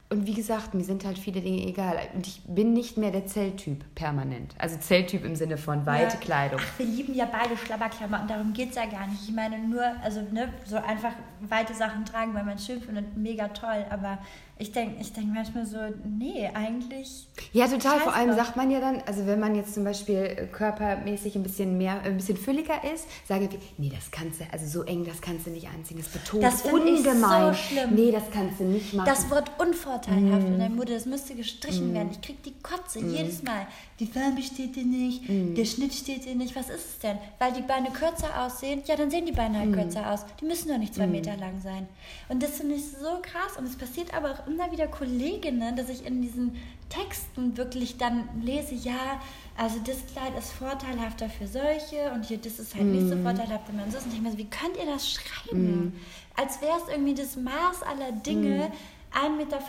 und wie gesagt, mir sind halt viele Dinge egal. Und ich bin nicht mehr der Zelltyp permanent. Also Zelltyp im Sinne von weite ja. Kleidung. Ach, wir lieben ja beide Schlabberklamotten, darum geht es ja gar nicht. Ich meine nur, also ne, so einfach weite Sachen tragen, weil man es schön findet, mega toll. Aber ich denke ich denk manchmal so, nee, eigentlich. Ja, total. Vor allem sagt man ja dann, also wenn man jetzt zum Beispiel körpermäßig ein bisschen mehr, ein bisschen fülliger ist, sage ich, nee, das kannst du, also so eng, das kannst du nicht anziehen. Das betont das ungemein. Ich so schlimm. Nee, das kannst du nicht machen. Das Wort unvorteilhaft mm. in der Mutter, das müsste gestrichen mm. werden. Ich krieg die Kotze mm. jedes Mal. Die Farbe steht dir nicht, mm. der Schnitt steht dir nicht. Was ist es denn? Weil die Beine kürzer aussehen, ja, dann sehen die Beine halt mm. kürzer aus. Die müssen doch nicht zwei. Meter lang sein. Und das finde ich so krass. Und es passiert aber auch immer wieder Kolleginnen, dass ich in diesen Texten wirklich dann lese, ja, also das Kleid ist vorteilhafter für solche und hier das ist halt mm. nicht so mhm. vorteilhaft für man so. Und ich mir so, wie könnt ihr das schreiben? Mm. Als wäre es irgendwie das Maß aller Dinge. Mm 1,50 Meter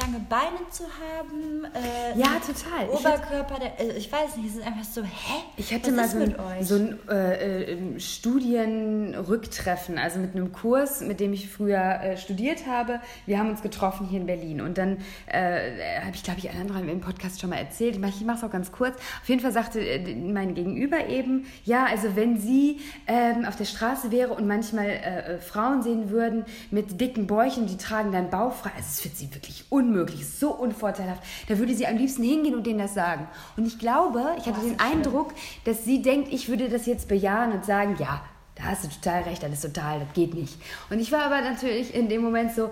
lange Beine zu haben. Äh, ja, total. Oberkörper, der, also ich weiß nicht, es ist einfach so, hä? Ich hatte Was mal so ein, so ein äh, äh, Studienrücktreffen, also mit einem Kurs, mit dem ich früher äh, studiert habe. Wir haben uns getroffen hier in Berlin und dann äh, habe ich, glaube ich, einen anderen im Podcast schon mal erzählt. Ich mache es auch ganz kurz. Auf jeden Fall sagte äh, mein Gegenüber eben, ja, also wenn sie ähm, auf der Straße wäre und manchmal Frauen sehen würden mit dicken Bäuchen, die tragen dann bauchfrei, also ist für sie wirklich unmöglich, so unvorteilhaft. Da würde sie am liebsten hingehen und denen das sagen. Und ich glaube, ich hatte oh, den Eindruck, dass sie denkt, ich würde das jetzt bejahen und sagen, ja, da hast du total recht, das ist total, das geht nicht. Und ich war aber natürlich in dem Moment so,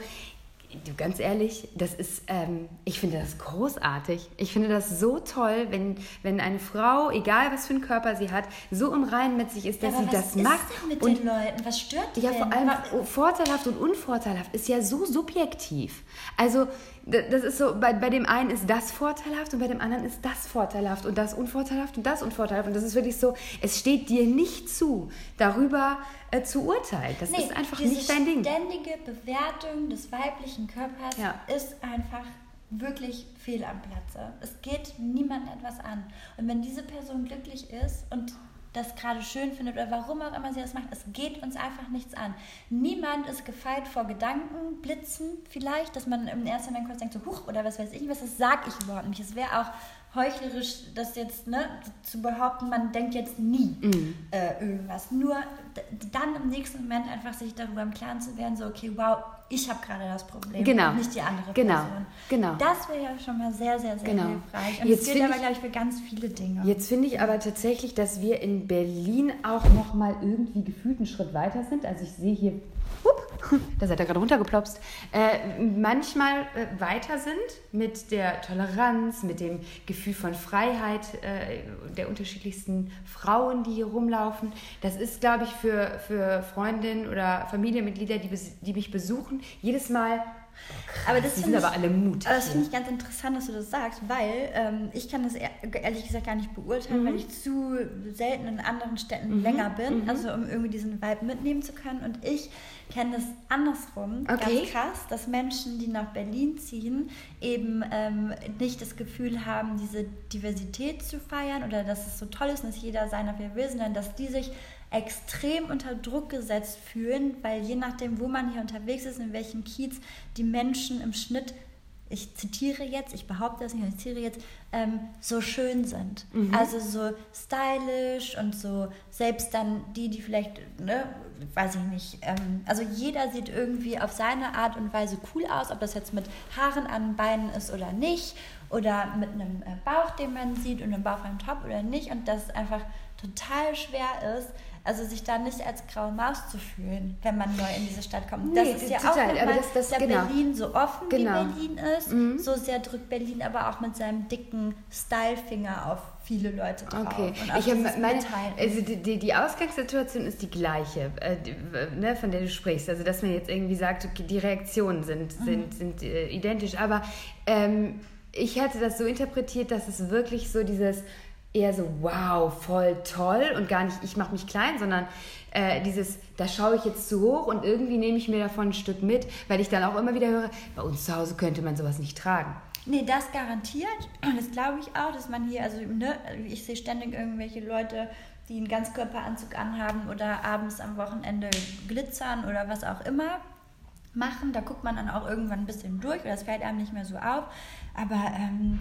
du ganz ehrlich, das ist, ähm, ich finde das großartig. Ich finde das so toll, wenn, wenn eine Frau, egal was für einen Körper sie hat, so im Reinen mit sich ist, dass ja, sie das macht. Was ist mit und, den Leuten? Was stört die Ja, denn? vor allem vorteilhaft und unvorteilhaft ist ja so subjektiv. Also das ist so, bei, bei dem einen ist das vorteilhaft und bei dem anderen ist das vorteilhaft und das unvorteilhaft und das unvorteilhaft. Und das ist wirklich so, es steht dir nicht zu, darüber äh, zu urteilen. Das nee, ist einfach nicht dein Ding. Die ständige Bewertung des weiblichen Körpers ja. ist einfach wirklich fehl am Platze. Es geht niemandem etwas an. Und wenn diese Person glücklich ist und das gerade schön findet oder warum auch immer sie das macht. Es geht uns einfach nichts an. Niemand ist gefeit vor Gedanken, Blitzen vielleicht, dass man im ersten Moment kurz denkt, so huch oder was weiß ich, was das sage ich überhaupt nicht. Es wäre auch heuchlerisch, das jetzt ne, zu behaupten, man denkt jetzt nie Mhm. äh, irgendwas. Nur dann im nächsten Moment einfach sich darüber im Klaren zu werden, so, okay, wow, ich habe gerade das Problem Genau. und nicht die andere Genau. Person. Genau. Das wäre ja schon mal sehr, sehr, sehr Genau. hilfreich. Und Jetzt das gilt aber, glaube ich, für ganz viele Dinge. Jetzt finde ich aber tatsächlich, dass wir in Berlin auch noch mal irgendwie gefühlt einen Schritt weiter sind. Also ich sehe hier, hup, *laughs* da seid ihr gerade runtergeplopst, äh, manchmal äh, weiter sind mit der Toleranz, mit dem Gefühl von Freiheit äh, der unterschiedlichsten Frauen, die hier rumlaufen. Das ist, glaube ich, für, für Freundinnen oder Familienmitglieder, die, die mich besuchen, jedes Mal, aber das die sind ich, aber alle mutig. aber das finde ich ganz interessant, dass du das sagst, weil ähm, ich kann das ehr- ehrlich gesagt gar nicht beurteilen, Mhm. weil ich zu selten in anderen Städten länger bin, also um irgendwie diesen Vibe mitnehmen zu können. Und ich kenne das andersrum, Okay. ganz krass, dass Menschen, die nach Berlin ziehen, eben ähm, nicht das Gefühl haben, diese Diversität zu feiern oder dass es so toll ist und dass jeder sein darf, wie er will, sondern dass die sich extrem unter Druck gesetzt fühlen, weil je nachdem, wo man hier unterwegs ist, in welchem Kiez, die Menschen im Schnitt, ich zitiere jetzt, ich behaupte das nicht, ich zitiere jetzt, ähm, so schön sind. Also so stylisch und so, selbst dann die, die vielleicht, ne, weiß ich nicht, ähm, also jeder sieht irgendwie auf seine Art und Weise cool aus, ob das jetzt mit Haaren an den Beinen ist oder nicht, oder mit einem äh, Bauch, den man sieht und einem Bauch am Top oder nicht und das einfach total schwer ist, also sich da nicht als graue Maus zu fühlen, wenn man neu in diese Stadt kommt. Nee, das ist ja total, auch aber nochmal, das- das- dass genau. Berlin so offen Genau. wie Berlin ist, so sehr drückt Berlin aber auch mit seinem dicken Stylefinger auf viele Leute drauf. Okay, ich habe meine, also die, die, die Ausgangssituation ist die gleiche, äh, die, ne, von der du sprichst. Also dass man jetzt irgendwie sagt, okay, die Reaktionen sind, Mhm. sind, sind äh, identisch. Aber ähm, ich hatte das so interpretiert, dass es wirklich so dieses eher so wow, voll toll und gar nicht, ich mache mich klein, sondern äh, dieses, da schaue ich jetzt zu hoch und irgendwie nehme ich mir davon ein Stück mit, weil ich dann auch immer wieder höre, bei uns zu Hause könnte man sowas nicht tragen. Nee, das garantiert. Und *clears throat* das glaube ich auch, dass man hier, also ne, ich sehe ständig irgendwelche Leute, die einen Ganzkörperanzug anhaben oder abends am Wochenende glitzern oder was auch immer machen. Da guckt man dann auch irgendwann ein bisschen durch oder das fällt einem nicht mehr so auf. Aber ähm,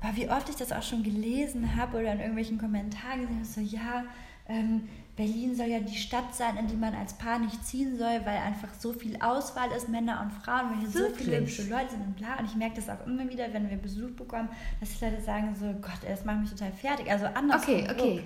boah, wie oft ich das auch schon gelesen habe oder in irgendwelchen Kommentaren gesehen habe, so ja, ähm, Berlin soll ja die Stadt sein, in die man als Paar nicht ziehen soll, weil einfach so viel Auswahl ist, Männer und Frauen, weil hier so viele hübsche Leute sind und bla. Und ich merke das auch immer wieder, wenn wir Besuch bekommen, dass die Leute sagen so, Gott, ey, das macht mich total fertig. Also anders. Okay, okay.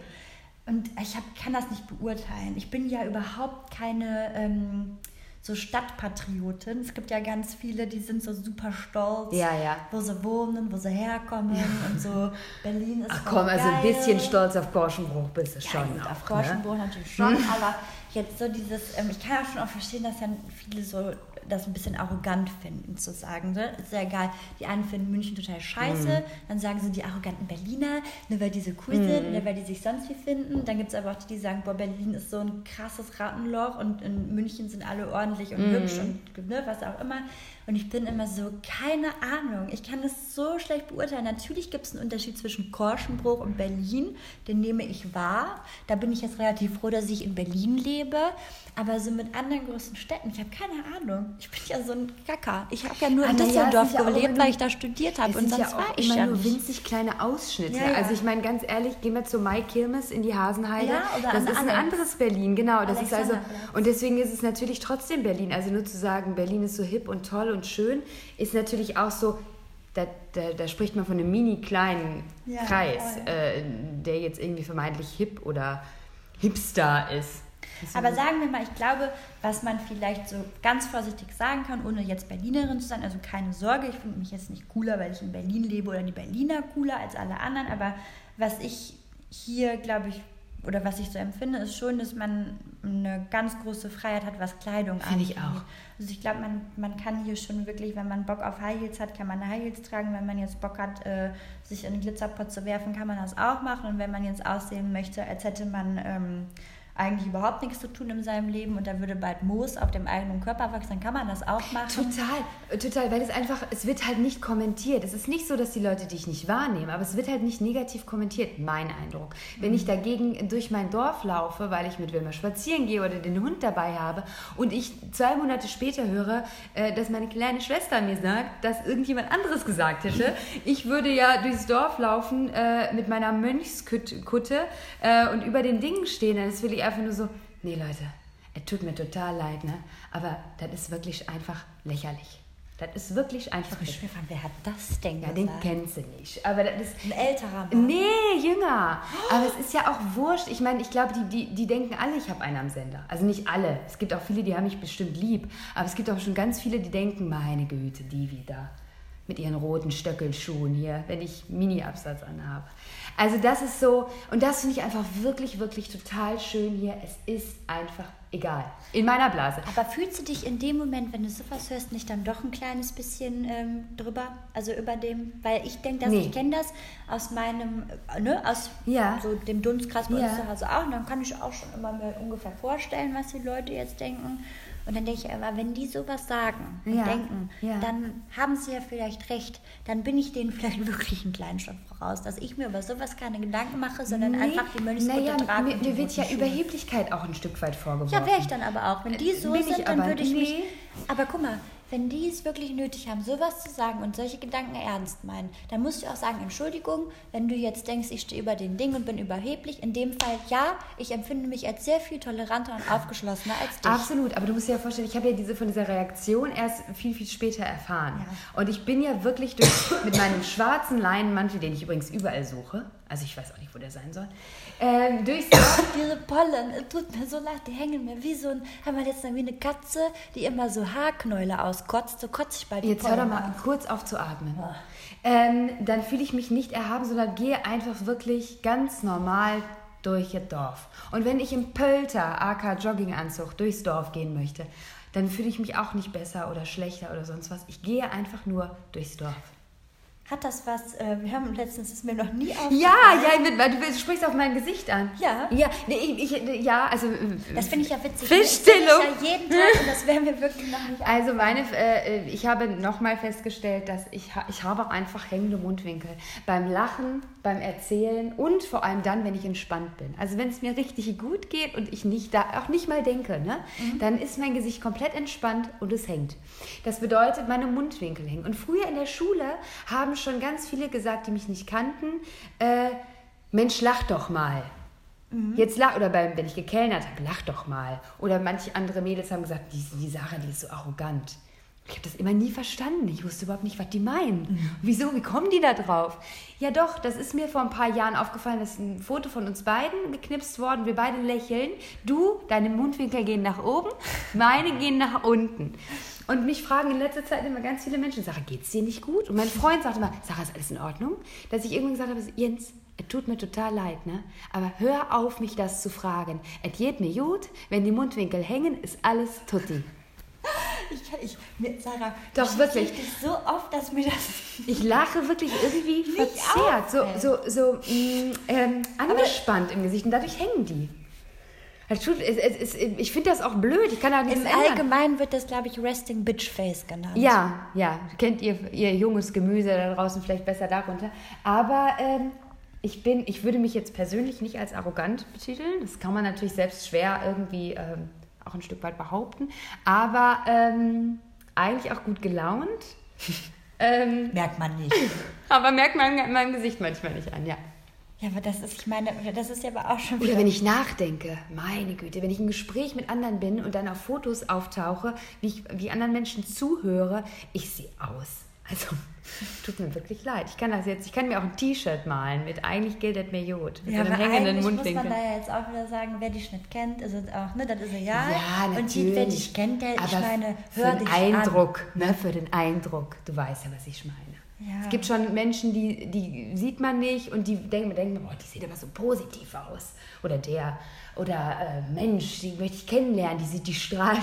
Und ich hab, kann das nicht beurteilen. Ich bin ja überhaupt keine ähm, so Stadtpatriotin. Es gibt ja ganz viele, die sind so super stolz, Ja, ja. wo sie wohnen, wo sie herkommen und so. Berlin ist Ach komm, also ein geil. bisschen stolz auf Gorschenbruch bist du Ja, schon. gut, auch, auf ne? Gorschenbruch natürlich schon, aber jetzt so dieses, ähm, ich kann auch schon auch verstehen, dass ja viele so das ein bisschen arrogant finden, zu sagen. Ne? Ist ja egal, die einen finden München total scheiße, Mhm. dann sagen sie die arroganten Berliner, nur weil die so cool Mhm. sind oder weil die sich sonst wie finden. Dann gibt es aber auch die, die sagen, boah, Berlin ist so ein krasses Rattenloch und in München sind alle ordentlich und Mhm. hübsch und ne, was auch immer. Und ich bin immer so, keine Ahnung, ich kann das so schlecht beurteilen. Natürlich gibt es einen Unterschied zwischen Korschenbruch und Berlin, den nehme ich wahr. Da bin ich jetzt relativ froh, dass ich in Berlin lebe. Aber so mit anderen großen Städten, ich habe keine Ahnung. Ich bin ja so ein Kacker. Ich habe ja nur Ah, in Düsseldorf ja gelebt, weil ich da studiert habe. Und sonst ja war ich immer ja nur winzig kleine Ausschnitte. Ja, ja. Also ich meine ganz ehrlich, gehen wir zur Maikirmes in die Hasenheide. Ja, oder das ist ein anderes Berlin, genau. Das ist also und deswegen ist es natürlich trotzdem Berlin. Also nur zu sagen, Berlin ist so hip und toll und schön, ist natürlich auch so. Da, da, da spricht man von einem mini kleinen Ja, Kreis, äh, der jetzt irgendwie vermeintlich hip oder hipster ist. Aber sagen wir mal, ich glaube, was man vielleicht so ganz vorsichtig sagen kann, ohne jetzt Berlinerin zu sein, also keine Sorge, ich finde mich jetzt nicht cooler, weil ich in Berlin lebe oder die Berliner cooler als alle anderen, aber was ich hier, glaube ich, oder was ich so empfinde, ist schon, dass man eine ganz große Freiheit hat, was Kleidung Finde ich angeht. auch. Also ich glaube, man, man kann hier schon wirklich, wenn man Bock auf High Heels hat, kann man High Heels tragen. Wenn man jetzt Bock hat, äh, sich in den Glitzerpot zu werfen, kann man das auch machen. Und wenn man jetzt aussehen möchte, als hätte man ähm, eigentlich überhaupt nichts zu tun in seinem Leben und dann würde bald Moos auf dem eigenen Körper wachsen, dann kann man das auch machen. Total, total, weil es einfach, es wird halt nicht kommentiert. Es ist nicht so, dass die Leute dich nicht wahrnehmen, aber es wird halt nicht negativ kommentiert, mein Eindruck. Wenn ich dagegen durch mein Dorf laufe, weil ich mit Wilma spazieren gehe oder den Hund dabei habe und ich zwei Monate später höre, äh, dass meine kleine Schwester mir sagt, dass irgendjemand anderes gesagt hätte, *laughs* ich würde ja durchs Dorf laufen äh, mit meiner Mönchskutte äh, und über den Dingen stehen, dann ist wirklich einfach nur so, nee Leute, es tut mir total leid, ne? aber das ist wirklich einfach lächerlich. Das ist wirklich einfach. Ich bin wer hat das denn Ja, gesagt? den kennst du nicht. Aber das ist. Ein älterer Mann. Nee, jünger. Aber es ist ja auch wurscht. Ich meine, ich glaube, die, die, die denken alle, ich habe einen am Sender. Also nicht alle. Es gibt auch viele, die haben mich bestimmt lieb. Aber es gibt auch schon ganz viele, die denken, meine Güte, die wieder. Mit ihren roten Stöckelschuhen hier, wenn ich Mini-Absatz anhabe. Also das ist so, und das finde ich einfach wirklich, wirklich total schön hier. Es ist einfach egal. In meiner Blase. Aber fühlst du dich in dem Moment, wenn du sowas hörst, nicht dann doch ein kleines bisschen ähm, drüber? Also über dem, weil ich denke, dass Nee. ich kenne das aus meinem, äh, ne, aus Ja. so dem Dunstkreis bei Ja. uns zu Hause auch. Und dann kann ich auch schon immer mir ungefähr vorstellen, was die Leute jetzt denken. Und dann denke ich immer, wenn die sowas sagen und Ja. denken, Ja. dann haben sie ja vielleicht recht. Dann bin ich denen *laughs* vielleicht wirklich einen kleinen Schritt voraus, dass ich mir über sowas keine Gedanken mache, sondern einfach die Mönchskutte naja, trage. Mir, mir wird ja Schuhe. Überheblichkeit auch ein Stück weit vorgeworfen. Ja, wäre ich dann aber auch. Wenn die so Bin sind, dann aber würde ich mich. nie. Aber guck mal, wenn die es wirklich nötig haben, sowas zu sagen und solche Gedanken ernst meinen, dann musst du auch sagen, Entschuldigung, wenn du jetzt denkst, ich stehe über den Ding und bin überheblich. In dem Fall, ja, ich empfinde mich als sehr viel toleranter und aufgeschlossener als dich. Absolut, aber du musst dir ja vorstellen, ich habe ja diese von dieser Reaktion erst viel, viel später erfahren. Und ich bin ja wirklich durch, mit meinem schwarzen Leinenmantel, den ich übrigens überall suche, also ich weiß auch nicht, wo der sein soll, ähm, durchs *coughs* Diese Pollen, es tut mir so leid, die hängen mir wie so ein, haben wir jetzt dann wie eine Katze, die immer so Haarknäule auskotzt, so kotze ich bei die Jetzt hör doch Pollen mal aus. kurz auf zu atmen. Ähm, dann fühle ich mich nicht erhaben, sondern gehe einfach wirklich ganz normal durch ihr Dorf. Und wenn ich im Pölter, AK Jogginganzug, durchs Dorf gehen möchte, dann fühle ich mich auch nicht besser oder schlechter oder sonst was. Ich gehe einfach nur durchs Dorf. Hat das was, äh, wir haben letztens, ist mir noch nie aufgefallen. Ja, ja, du sprichst auf mein Gesicht an. Ja. Ja, nee, ich, ich, ja also. äh, Das finde ich ja witzig. Sehe ich ja jeden Tag und das wäre mir wirklich noch nicht *laughs* Also meine, äh, ich habe nochmal festgestellt, dass ich, ich habe auch einfach hängende Mundwinkel. Beim Lachen, beim Erzählen und vor allem dann, wenn ich entspannt bin. Also wenn es mir richtig gut geht und ich nicht da auch nicht mal denke, ne, dann ist mein Gesicht komplett entspannt und es hängt. Das bedeutet, meine Mundwinkel hängen. Und früher in der Schule haben schon ganz viele gesagt, die mich nicht kannten, äh, Mensch, lach doch mal. Jetzt lach, oder beim, wenn ich gekellnert habe, lach doch mal. Oder manche andere Mädels haben gesagt, die, die Sarah, die ist so arrogant. Ich habe das immer nie verstanden. Ich wusste überhaupt nicht, was die meinen. Wieso, wie kommen die da drauf? Ja doch, das ist mir vor ein paar Jahren aufgefallen, das ist ein Foto von uns beiden geknipst worden. Wir beide lächeln. Du, deine Mundwinkel gehen nach oben, meine gehen nach unten. Und mich fragen in letzter Zeit immer ganz viele Menschen, Sarah, geht's dir nicht gut? Und mein Freund sagte immer, Sarah, ist alles in Ordnung? Dass ich irgendwann gesagt habe, Jens, es tut mir total leid, ne? Aber hör auf, mich das zu fragen. Es geht mir gut, wenn die Mundwinkel hängen, ist alles tutti. Ich, ich, mit Sarah, Doch, ich wirklich. so oft, dass mir das. Ich lache wirklich irgendwie verzerrt, so, auffällt. so, so mh, ähm, angespannt im Gesicht und dadurch hängen die. Das tut, es, es, es, ich finde das auch blöd, ich kann da nichts Im ändern. Allgemeinen wird das, glaube ich, Resting Bitch Face genannt. Ja, ja, kennt ihr, ihr junges Gemüse da draußen vielleicht besser darunter. Aber ähm, ich bin, ich würde mich jetzt persönlich nicht als arrogant betiteln. Das kann man natürlich selbst schwer irgendwie ähm, auch ein Stück weit behaupten. Aber ähm, eigentlich auch gut gelaunt. *laughs* ähm, Merkt man nicht. *laughs* aber merkt man in meinem Gesicht manchmal nicht an, ja. Ja, aber das ist, ich meine, das ist ja aber auch schon Oder wenn ich nachdenke, meine Güte, wenn ich im Gespräch mit anderen bin und dann auf Fotos auftauche, wie ich wie anderen Menschen zuhöre, ich sehe aus. Also, *laughs* tut mir wirklich leid. Ich kann das jetzt, ich kann mir auch ein T-Shirt malen mit eigentlich gilt das mir gut. Mit ja, einem hängenden eigentlich muss Mundwinkel. man da ja jetzt auch wieder sagen, wer dich nicht kennt, ist es auch, ne? Das ist ja ja. Ja, Und natürlich. die, wer dich kennt, der, ich Aber meine, für hör den dich Eindruck, ne, für den Eindruck. Du weißt ja, was ich meine. Ja. Es gibt schon Menschen, die, die sieht man nicht und die denken, denken boah, die sieht aber so positiv aus. Oder der. Oder äh, Mensch, die möchte ich kennenlernen, die sieht, die strahlt.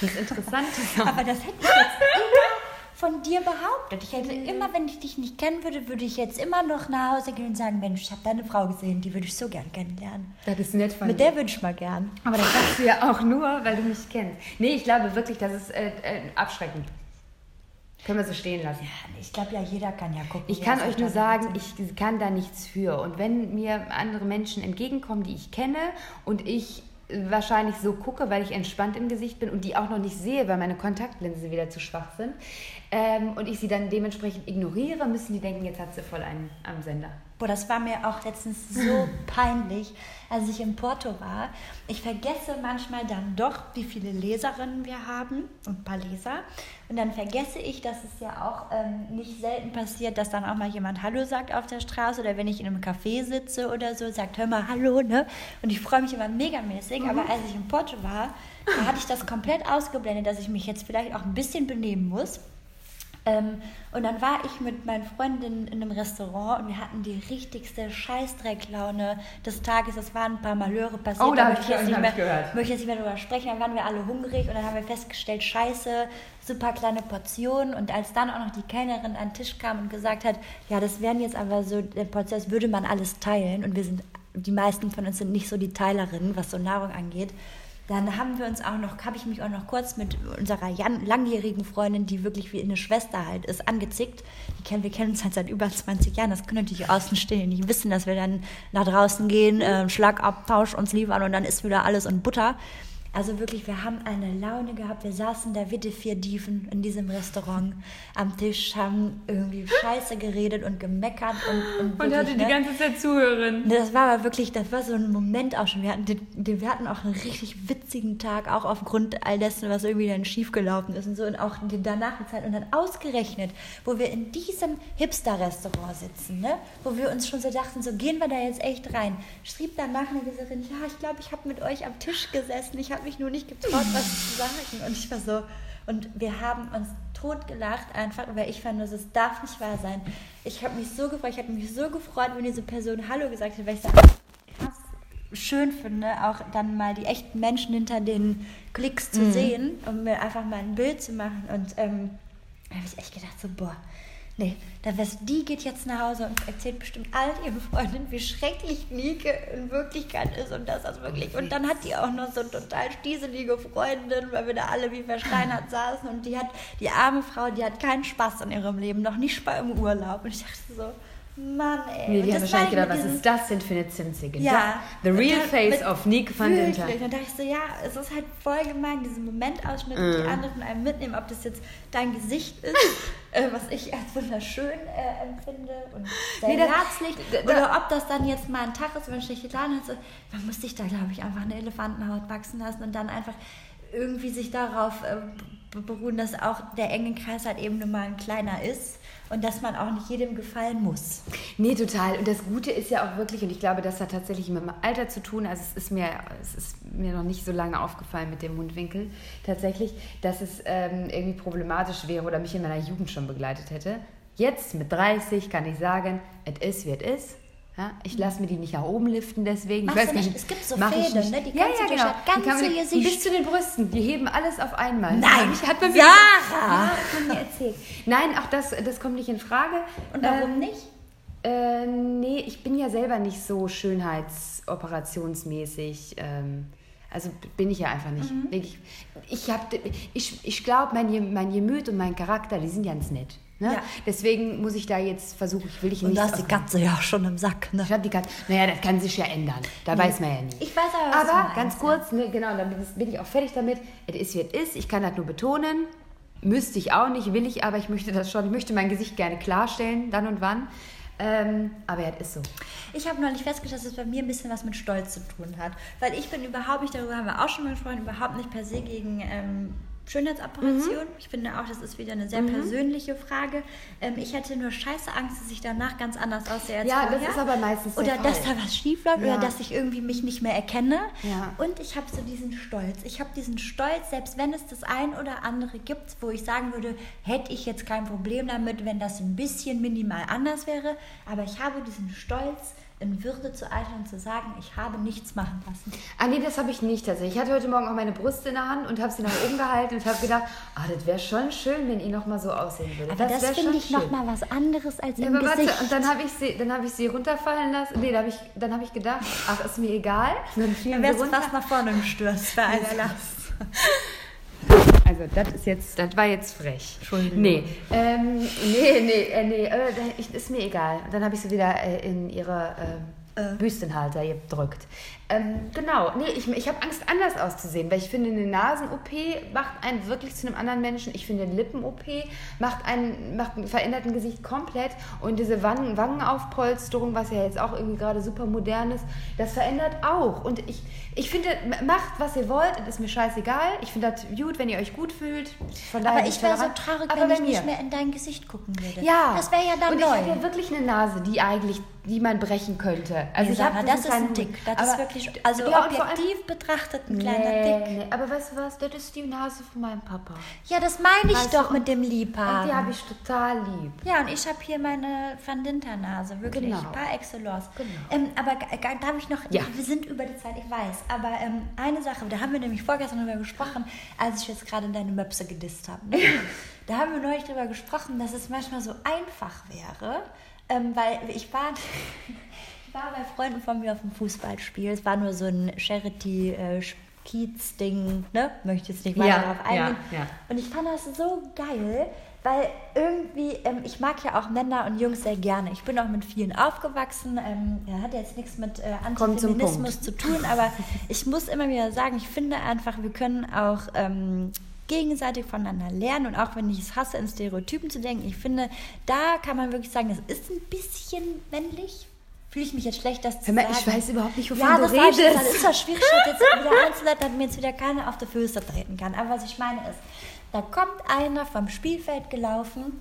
Was Interessantes. *laughs* an. Aber das hätte ich jetzt immer von dir behauptet. Ich hätte immer, wenn ich dich nicht kennen würde, würde ich jetzt immer noch nach Hause gehen und sagen, Mensch, ich habe deine Frau gesehen, die würde ich so gern kennenlernen. Das ist nett von Mit dir. der würde ich mal gern. Aber das sagst du ja auch nur, weil du mich kennst. Nee, ich glaube wirklich, das ist äh, äh, abschreckend. Können wir so stehen lassen. Ja, ich glaube ja, jeder kann ja gucken. Ich kann euch nur sagen, ich kann da nichts für. Und wenn mir andere Menschen entgegenkommen, die ich kenne und ich wahrscheinlich so gucke, weil ich entspannt im Gesicht bin und die auch noch nicht sehe, weil meine Kontaktlinsen wieder zu schwach sind, ähm, und ich sie dann dementsprechend ignoriere, müssen die denken, jetzt hat sie voll einen am Sender. Boah, das war mir auch letztens so *laughs* peinlich, als ich in Porto war. Ich vergesse manchmal dann doch, wie viele Leserinnen wir haben und ein paar Leser. Und dann vergesse ich, dass es ja auch ähm, nicht selten passiert, dass dann auch mal jemand Hallo sagt auf der Straße oder wenn ich in einem Café sitze oder so, sagt, hör mal Hallo, ne? Und ich freue mich immer megamäßig. Aber als ich in Porto war, da hatte ich das komplett ausgeblendet, dass ich mich jetzt vielleicht auch ein bisschen benehmen muss. Ähm, und dann war ich mit meinen Freundinnen in einem Restaurant und wir hatten die richtigste Scheißdrecklaune des Tages. Es waren ein paar Malheure passiert. Oh, da hab möchte ich jetzt nicht mehr, ich gehört. möchte jetzt nicht mehr drüber sprechen. Dann waren wir alle hungrig und dann haben wir festgestellt, scheiße, super kleine Portionen. Und als dann auch noch die Kellnerin an den Tisch kam und gesagt hat, ja, das wären jetzt aber so der Prozess, würde man alles teilen. Und wir sind, die meisten von uns sind nicht so die Teilerinnen, was so Nahrung angeht. Dann haben wir uns auch noch, habe ich mich auch noch kurz mit unserer Jan, langjährigen Freundin, die wirklich wie eine Schwester halt ist, angezickt. Die kennen, wir kennen uns halt seit über 20 Jahren. Das können natürlich Außenstehende nicht wissen, dass wir dann nach draußen gehen, äh, Schlagabtausch uns liefern und dann ist wieder alles in Butter. Also wirklich, wir haben eine Laune gehabt. Wir saßen da wie die vier Dieven in diesem Restaurant am Tisch, haben irgendwie Scheiße geredet und gemeckert und, und, wirklich, ne? ganze Zeit Zuhörerin. Das war aber wirklich, das war so ein Moment auch schon. Wir hatten, den, wir hatten auch einen richtig witzigen Tag, auch aufgrund all dessen, was irgendwie dann schiefgelaufen ist und so. Und auch die danach die Zeit. Und dann ausgerechnet, wo wir in diesem Hipster-Restaurant sitzen, ne? wo wir uns schon so dachten, so gehen wir da jetzt echt rein. Schrieb danach eine Leserin, ja, ich glaube, ich habe mit euch am Tisch gesessen. Ich habe mich nur nicht getraut, was zu sagen. Und ich war so, und wir haben uns totgelacht einfach, weil ich fand, das darf nicht wahr sein. Ich habe mich so gefreut, ich habe mich so gefreut, wenn diese Person Hallo gesagt hat, weil ich so krass schön finde, auch dann mal die echten Menschen hinter den Klicks zu sehen und mir einfach mal ein Bild zu machen. Und ähm, da habe ich echt gedacht, so, boah, nee, da wär's, die geht jetzt nach Hause und erzählt bestimmt allen ihren Freundinnen, wie schrecklich Nike in Wirklichkeit ist und das ist wirklich. Und dann hat die auch noch so total stieselige Freundin, weil wir da alle wie versteinert *laughs* saßen und die hat, die arme Frau, die hat keinen Spaß in ihrem Leben, noch nicht mal im Urlaub. Und ich dachte so, Mann, ey. Nee, Und die haben wahrscheinlich gedacht, was ist das denn für eine Zimzige? Ja. The real Und dann face mit- of Nick van Wirklich. Dinter. Dann dachte ich so, ja, es ist halt voll gemein, diesen Momentausschnitt, die anderen von einem mitnehmen, ob das jetzt dein Gesicht ist, *laughs* äh, was ich als wunderschön äh, empfinde und sehr Nee, das- herzlich, da- da- oder ob das dann jetzt mal ein Tag ist, wenn ich Laden hat, so, man muss sich da, glaube ich, einfach eine Elefantenhaut wachsen lassen und dann einfach irgendwie sich darauf äh, be- beruhen, dass auch der enge Kreis halt eben nur mal ein kleiner ist und dass man auch nicht jedem gefallen muss. Nee, total. Und das Gute ist ja auch wirklich, und ich glaube, das hat tatsächlich mit dem Alter zu tun. Also es ist mir, es ist mir noch nicht so lange aufgefallen mit dem Mundwinkel tatsächlich, dass es ähm, irgendwie problematisch wäre oder mich in meiner Jugend schon begleitet hätte. Jetzt mit 30 kann ich sagen, es ist, wie es ist. Ja, ich lasse mir die nicht nach oben liften, deswegen. Machst ich weiß nicht? Es gibt so Fäden, ne? Die ja, kannst ja, du genau. das Die kann man Gesicht- Bis zu den Brüsten. Die heben alles auf einmal. Nein, ich, hat man mir Sarah! Ja, hat man mir erzählt. Nein, auch das, das kommt nicht in Frage. Und warum Ähm, nicht? äh, nee, ich bin ja selber nicht so schönheitsoperationsmäßig. Ähm, also bin ich ja einfach nicht. Mhm. Ich, ich, hab- ich, ich glaube, mein, mein Gemüt und mein Charakter, die sind ganz nett. Ne? Ja. Deswegen muss ich da jetzt versuchen, ich will dich Und nicht. da ist die Katze ja auch schon im Sack, ne? Ich hab die Katze. Naja, das kann sich ja ändern. Da weiß man ja nie. Ich weiß aber, was Aber ganz kurz, ne, genau, dann bin ich auch fertig damit. Es ist, wie es ist. Ich kann das nur betonen. Müsste ich auch nicht, will ich, aber ich möchte das schon. Ich möchte mein Gesicht gerne klarstellen, dann und wann. Ähm, aber es ist so. Ich habe neulich festgestellt, dass es bei mir ein bisschen was mit Stolz zu tun hat. Weil ich bin überhaupt nicht, darüber haben wir auch schon mal gesprochen, überhaupt nicht per se gegen ähm, Schönheitsoperation. Ich finde auch, das ist wieder eine sehr persönliche Frage. Ähm, ich hatte nur scheiße Angst, dass ich danach ganz anders aussehe als Ja, das vorher. ist aber meistens der Oder Fall. dass da was schief läuft Ja. oder dass ich irgendwie mich nicht mehr erkenne. Ja. Und ich habe so diesen Stolz. Ich habe diesen Stolz, selbst wenn es das ein oder andere gibt, wo ich sagen würde, hätte ich jetzt kein Problem damit, wenn das ein bisschen minimal anders wäre. Aber ich habe diesen Stolz, in Würde zu eilen und zu sagen, ich habe nichts machen lassen. Ah nee, das habe ich nicht tatsächlich. Ich hatte heute Morgen auch meine Brust in der Hand und habe sie nach oben gehalten und habe gedacht, ah, das wäre schon schön, wenn ihr noch mal so aussehen würde. Aber das, wär finde ich noch mal was anderes als Ja, im aber Gesicht. warte, und dann habe ich sie, dann habe ich sie runterfallen lassen. Nee, da habe ich, dann habe ich gedacht, ach, ist mir egal. Dann fielen Dann sie wärst du runter. fast nach vorne gestürzt bei einer Last. Also das ist jetzt, das war jetzt frech. Entschuldigung. Nee, ähm, nee, nee, äh, nee, äh, ist mir egal. Und dann habe ich sie wieder äh, in ihre äh, Äh. Büstenhalter gedrückt. Ähm, genau, nee, ich, ich habe Angst, anders auszusehen, weil ich finde, eine Nasen-OP macht einen wirklich zu einem anderen Menschen. Ich finde, eine Lippen-OP macht einen, macht ein verändert ein Gesicht komplett. Und diese Wangen, Wangenaufpolsterung, was ja jetzt auch irgendwie gerade super modern ist, das verändert auch. Und ich, ich finde, macht, was ihr wollt, das ist mir scheißegal. Ich finde das gut, wenn ihr euch gut fühlt. Von daher Aber ich wäre so traurig, Aber wenn ich nicht mir. mehr in dein Gesicht gucken würde. Ja. Das wäre ja dann Und neu. ich habe ja wirklich eine Nase, die eigentlich, die man brechen könnte. Also Nee, ich habe das ist ein Tick. Das ist wirklich, also Ja, objektiv betrachtet ein kleiner Nee, Tick. nee, aber weißt du was, das ist die Nase von meinem Papa. Ja, das meine ich Weißt du, doch mit dem Und die Liebhaben. habe ich total lieb. Ja, und ich habe hier meine Van Dinter-Nase, wirklich, Genau. par excellence. Genau. Ähm, aber darf ich noch, Ja. wir sind über die Zeit, ich weiß, aber ähm, eine Sache, da haben wir nämlich vorgestern drüber gesprochen, als ich jetzt gerade deine Möpse gedisst habe. Ne? da haben wir neulich drüber gesprochen, dass es manchmal so einfach wäre, ähm, weil ich war, *laughs* ich war bei Freunden von mir auf dem Fußballspiel, es war nur so ein Charity- äh, Kiez-Ding, ne? Möchte jetzt nicht weiter Ja, darauf ja, eingehen. ja. Und ich fand das so geil, weil irgendwie, ähm, ich mag ja auch Männer und Jungs sehr gerne. Ich bin auch mit vielen aufgewachsen. Ähm, ja, hat jetzt nichts mit äh, Antifeminismus zu tun, aber *laughs* ich muss immer wieder sagen, ich finde einfach, wir können auch ähm, gegenseitig voneinander lernen und auch wenn ich es hasse, in Stereotypen zu denken, ich finde, da kann man wirklich sagen, das ist ein bisschen männlich. Fühle ich mich jetzt schlecht, das zu Hör mal, sagen. ich weiß überhaupt nicht, wovon ja, du das redest. Das ist ja schwierig, jetzt wieder *laughs* einzuleiten, damit mir jetzt wieder keiner auf die Füße treten kann. Aber was ich meine ist, da kommt einer vom Spielfeld gelaufen,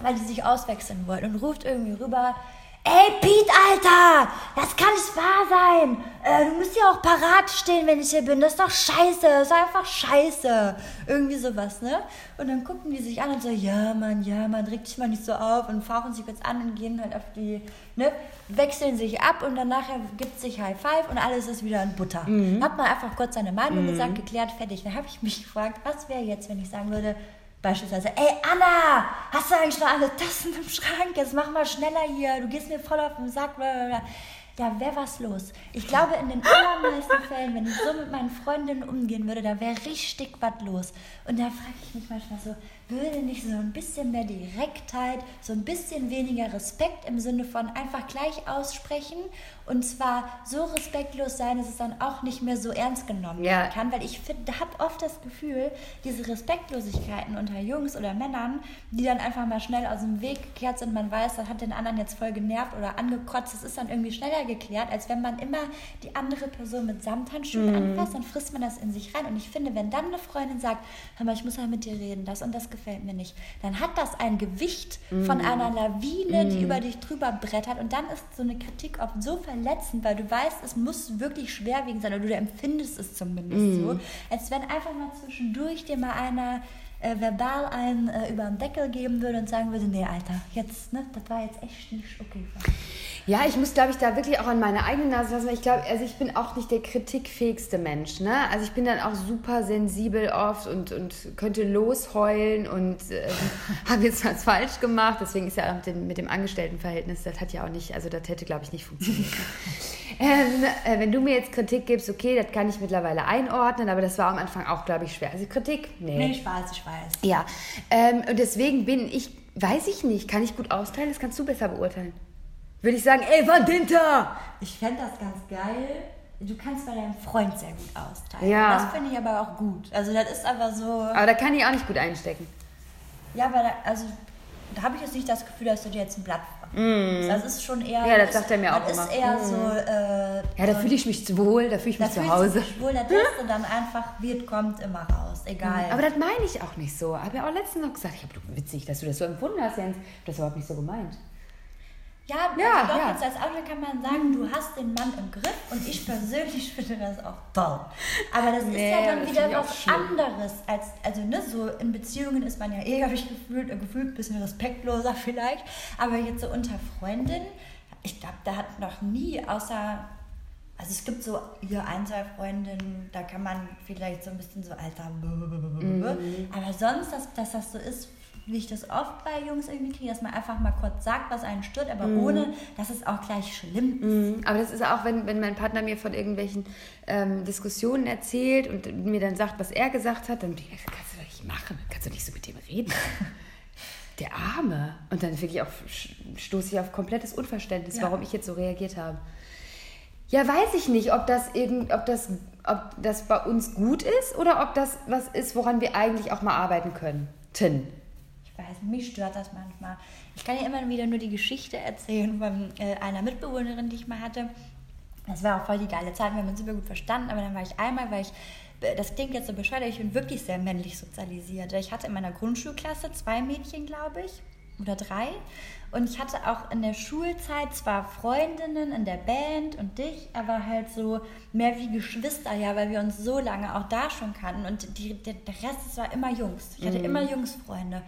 weil die sich auswechseln wollten und ruft irgendwie rüber, Ey, Pete, Alter, das kann nicht wahr sein. Äh, du musst ja auch parat stehen, wenn ich hier bin. Das ist doch scheiße. Das ist einfach scheiße. Irgendwie sowas, ne? Und dann gucken die sich an und so, ja, Mann, ja, Mann, reg dich mal nicht so auf und fauchen sich kurz an und gehen halt auf die, ne? Wechseln sich ab und dann nachher gibt sich High Five und alles ist wieder in Butter. Hat man einfach kurz seine Meinung gesagt, geklärt, fertig. Dann habe ich mich gefragt, was wäre jetzt, wenn ich sagen würde, Beispielsweise, ey Anna, hast du eigentlich noch alle Tassen im Schrank? Jetzt mach mal schneller hier, du gehst mir voll auf den Sack. Blablabla. Ja, wäre was los. Ich glaube, in den allermeisten *laughs* Fällen, wenn ich so mit meinen Freundinnen umgehen würde, da wäre richtig was los. Und da frage ich mich manchmal so, würde nicht so ein bisschen mehr Direktheit, so ein bisschen weniger Respekt im Sinne von einfach gleich aussprechen und zwar so respektlos sein, dass es dann auch nicht mehr so ernst genommen Ja. werden kann, weil ich habe oft das Gefühl, diese Respektlosigkeiten unter Jungs oder Männern, die dann einfach mal schnell aus dem Weg gekehrt sind, man weiß, das hat den anderen jetzt voll genervt oder angekotzt, das ist dann irgendwie schneller geklärt, als wenn man immer die andere Person mit Samthandschuhen anfasst, dann frisst man das in sich rein. Und ich finde, wenn dann eine Freundin sagt, hör mal, ich muss mal mit dir reden, das und das gefällt mir nicht, dann hat das ein Gewicht von einer Lawine, die über dich drüber brettert. Und dann ist so eine Kritik oft so verletzend, weil du weißt, es muss wirklich schwerwiegend sein oder du empfindest es zumindest so, als wenn einfach mal zwischendurch dir mal einer äh, verbal einen äh, über den Deckel geben würde und sagen würde, nee, Alter, jetzt, ne, das war jetzt echt nicht okay. Ja, ich muss, glaube ich, da wirklich auch an meine eigene Nase lassen. Ich glaube, also ich bin auch nicht der kritikfähigste Mensch. Ne? Also ich bin dann auch super sensibel oft und, und könnte losheulen und äh, *laughs* habe jetzt was falsch gemacht. Deswegen ist ja auch mit dem, mit dem Angestelltenverhältnis, das hat ja auch nicht, also das hätte, glaube ich, nicht funktioniert. *laughs* ähm, äh, wenn du mir jetzt Kritik gibst, okay, das kann ich mittlerweile einordnen, aber das war am Anfang auch, glaube ich, schwer. Also Kritik, nee. Nee, ich weiß, ich weiß. Ja, ähm, und deswegen bin ich, weiß ich nicht, kann ich gut austeilen, das kannst du besser beurteilen. Würde ich sagen, ey, Van Dinter! Ich fände das ganz geil. Du kannst bei deinem Freund sehr gut austeilen. Ja. Das finde ich aber auch gut. Also das ist aber so... Aber da kann ich auch nicht gut einstecken. Ja, aber da, also, da habe ich jetzt nicht das Gefühl, dass du dir jetzt ein Blatt mm. Das ist schon eher... Ja, das sagt er mir auch das immer. ist eher so... Äh, Ja, da fühle ich mich zu wohl, da fühle ich da mich zu fühlst du Hause. dich wohl, da tust *laughs* du dann einfach, wird, kommt immer raus. Egal. Aber das meine ich auch nicht so. Habe ja auch letztens noch gesagt, ich habe witzig, dass du das so empfunden hast, Jens. Ich habe das überhaupt nicht so gemeint. Ja, Ja, also doch, ja. jetzt als Autor kann man sagen, du hast den Mann im Griff und ich persönlich *laughs* finde das auch toll. Aber das Nee, ist ja dann wieder was anderes als, also ne, so in Beziehungen ist man ja eh, habe ich gefühlt, äh, gefühlt ein bisschen respektloser vielleicht, aber jetzt so unter Freundinnen ich glaube, da hat noch nie außer also es gibt so hier ein, zwei Freundinnen, da kann man vielleicht so ein bisschen so alter. Mhm. Aber sonst, dass, dass das so ist, wie ich das oft bei Jungs irgendwie kriege, dass man einfach mal kurz sagt, was einen stört, aber mhm. ohne, dass es auch gleich schlimm ist. Mhm. Aber das ist auch, wenn, wenn mein Partner mir von irgendwelchen ähm, Diskussionen erzählt und mir dann sagt, was er gesagt hat, dann denke ich, kannst du doch nicht machen, kannst du nicht so mit dem reden. *laughs* Der Arme. Und dann wirklich auf, stoße ich auf komplettes Unverständnis, ja. warum ich jetzt so reagiert habe. Ja, weiß ich nicht, ob das, irgend, ob, das, ob das bei uns gut ist oder ob das was ist, woran wir eigentlich auch mal arbeiten können. Weiß, mich stört das manchmal. Ich kann ja immer wieder nur die Geschichte erzählen von äh, einer Mitbewohnerin, die ich mal hatte. Das war auch voll die geile Zeit, wir haben uns super gut verstanden, aber dann war ich einmal, weil ich äh, das klingt jetzt so bescheuert, ich bin wirklich sehr männlich sozialisiert. Ich hatte in meiner Grundschulklasse zwei Mädchen, glaube ich, oder drei. Und ich hatte auch in der Schulzeit zwar Freundinnen in der Band und dich, aber halt so mehr wie Geschwister, ja, weil wir uns so lange auch da schon kannten. Und die, der, der Rest, es war immer Jungs. Ich hatte mhm. immer Jungsfreunde.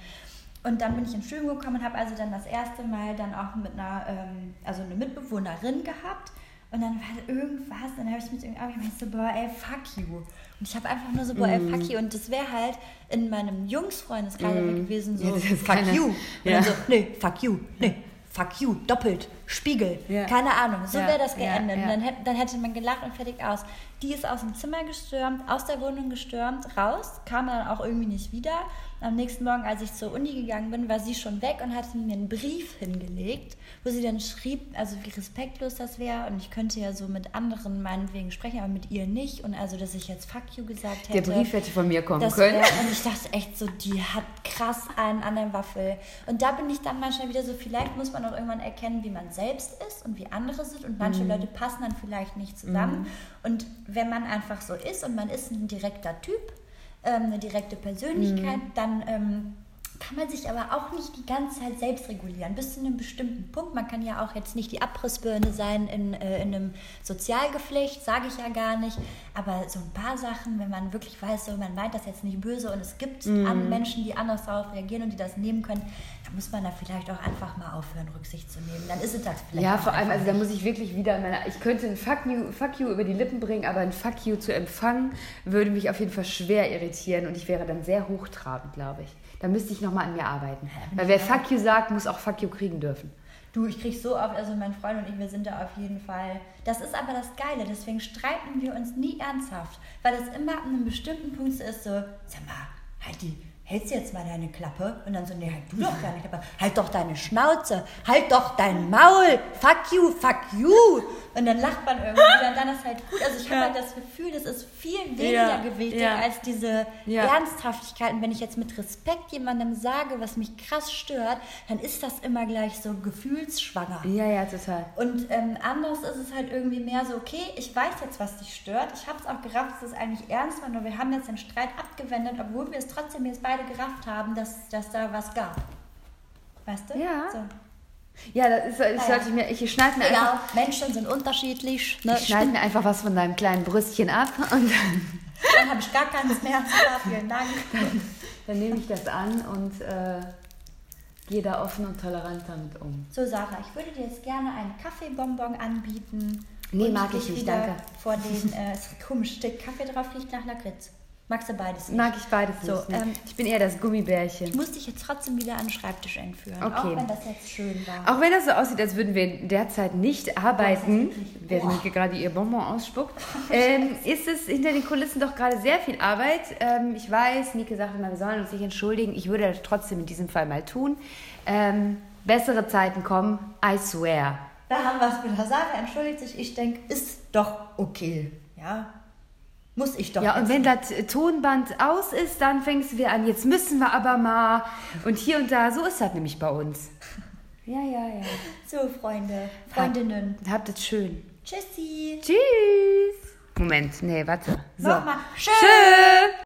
Und dann bin ich ins Studium gekommen und habe also dann das erste Mal dann auch mit einer, ähm, also eine Mitbewohnerin gehabt. Und dann war irgendwas, dann habe ich mit irgendwie gemeint, so, boah, ey, fuck you. Und ich habe einfach nur so, boah, ey, fuck mm. you. Und das wäre halt in meinem Jungsfreundeskreis mm. gewesen, so, ja, fuck keine, you. Und ja. dann so, nee, fuck you, nee, fuck you, doppelt, Spiegel, ja. keine Ahnung. So wäre das geendet. Und dann, hätte, dann hätte man gelacht und fertig aus. Die ist aus dem Zimmer gestürmt, aus der Wohnung gestürmt, raus, kam dann auch irgendwie nicht wieder. Am nächsten Morgen, als ich zur Uni gegangen bin, war sie schon weg und hatte mir einen Brief hingelegt, wo sie dann schrieb, also wie respektlos das wäre und ich könnte ja so mit anderen meinetwegen sprechen, aber mit ihr nicht und also, dass ich jetzt fuck you gesagt hätte. Der Brief hätte von mir kommen können. Wär, und ich dachte echt so, die hat krass einen an der Waffel. Und da bin ich dann manchmal wieder so, vielleicht muss man auch irgendwann erkennen, wie man selbst ist und wie andere sind und manche mhm. Leute passen dann vielleicht nicht zusammen. Mhm. Und wenn man einfach so ist und man ist ein direkter Typ, ähm, eine direkte Persönlichkeit, mhm. dann ähm, kann man sich aber auch nicht die ganze Zeit selbst regulieren, bis zu einem bestimmten Punkt. Man kann ja auch jetzt nicht die Abrissbirne sein in, äh, in einem Sozialgeflecht, sage ich ja gar nicht. Aber so ein paar Sachen, wenn man wirklich weiß, so, man meint das jetzt nicht böse und es gibt mm. Menschen, die anders darauf reagieren und die das nehmen können, dann muss man da vielleicht auch einfach mal aufhören, Rücksicht zu nehmen. Dann ist es das vielleicht. Ja, vor allem, also da muss ich wirklich wieder meiner, ich könnte ein Fuck you, Fuck you über die Lippen bringen, aber ein Fuck you zu empfangen, würde mich auf jeden Fall schwer irritieren und ich wäre dann sehr hochtrabend, glaube ich. Da müsste ich nochmal an mir arbeiten. Weil wer Fuck you sagt, muss auch Fuck you kriegen dürfen. Du, ich krieg so oft, also mein Freund und ich, wir sind da auf jeden Fall. Das ist aber das Geile, deswegen streiten wir uns nie ernsthaft. Weil es immer an einem bestimmten Punkt ist, so, sag mal, halt die hältst du jetzt mal deine Klappe? Und dann so, nee, halt du doch deine Klappe. Halt doch deine Schnauze. Halt doch dein Maul. Fuck you, fuck you. Und dann lacht man irgendwie und dann ist halt gut. Also ich habe ja. halt das Gefühl, das ist viel weniger ja. gewichtig ja. als diese. Ernsthaftigkeit. Und wenn ich jetzt mit Respekt jemandem sage, was mich krass stört, dann ist das immer gleich so gefühlsschwanger. Ja, ja, total. Und ähm, anders ist es halt irgendwie mehr so, okay, ich weiß jetzt, was dich stört. Ich habe es auch gerafft, dass es eigentlich ernst war, nur wir haben jetzt den Streit abgewendet, obwohl wir es trotzdem jetzt beide gerafft haben, dass, dass da was gab. Weißt du? Ja. So. Ja, das, ist, das sollte ich mir. Ich schneide mir genau, einfach. Menschen sind unterschiedlich. Ne? Ich schneide mir einfach was von deinem kleinen Brüstchen ab und dann. Dann habe ich gar keines mehr. *laughs* Vielen Dank. Dann, dann, nehme ich das an und äh, gehe da offen und tolerant damit um. So, Sarah, ich würde dir jetzt gerne einen Kaffeebonbon anbieten. Nee, mag ich nicht, danke. Vor den, äh, komisch, Stück Kaffee drauf riecht nach Lakritz. Magst du beides nicht? Mag ich beides so, nicht. Ähm, ich bin eher das Gummibärchen. Ich muss dich jetzt trotzdem wieder an den Schreibtisch entführen. Okay. Auch wenn das jetzt schön war. Auch wenn das so aussieht, als würden wir derzeit nicht arbeiten, während Nike gerade ihr Bonbon ausspuckt, *laughs* ähm, ist es hinter den Kulissen doch gerade sehr viel Arbeit. Ähm, ich weiß, Nike sagte mal, wir sollen uns nicht entschuldigen. Ich würde das trotzdem in diesem Fall mal tun. Ähm, bessere Zeiten kommen, I swear. Da haben wir es mit Sarah entschuldigt sich. Ich denke, ist doch okay. Ja, muss ich doch. Ja, und wenn das Tonband aus ist, dann fängst du wieder an, jetzt müssen wir aber mal. Und hier und da, so ist das nämlich bei uns. *laughs* Ja, ja, ja. So, Freunde, Freundinnen. Habt, habt es schön. Tschüssi. Tschüss. Moment, nee, warte. So. Nochmal. Tschüss.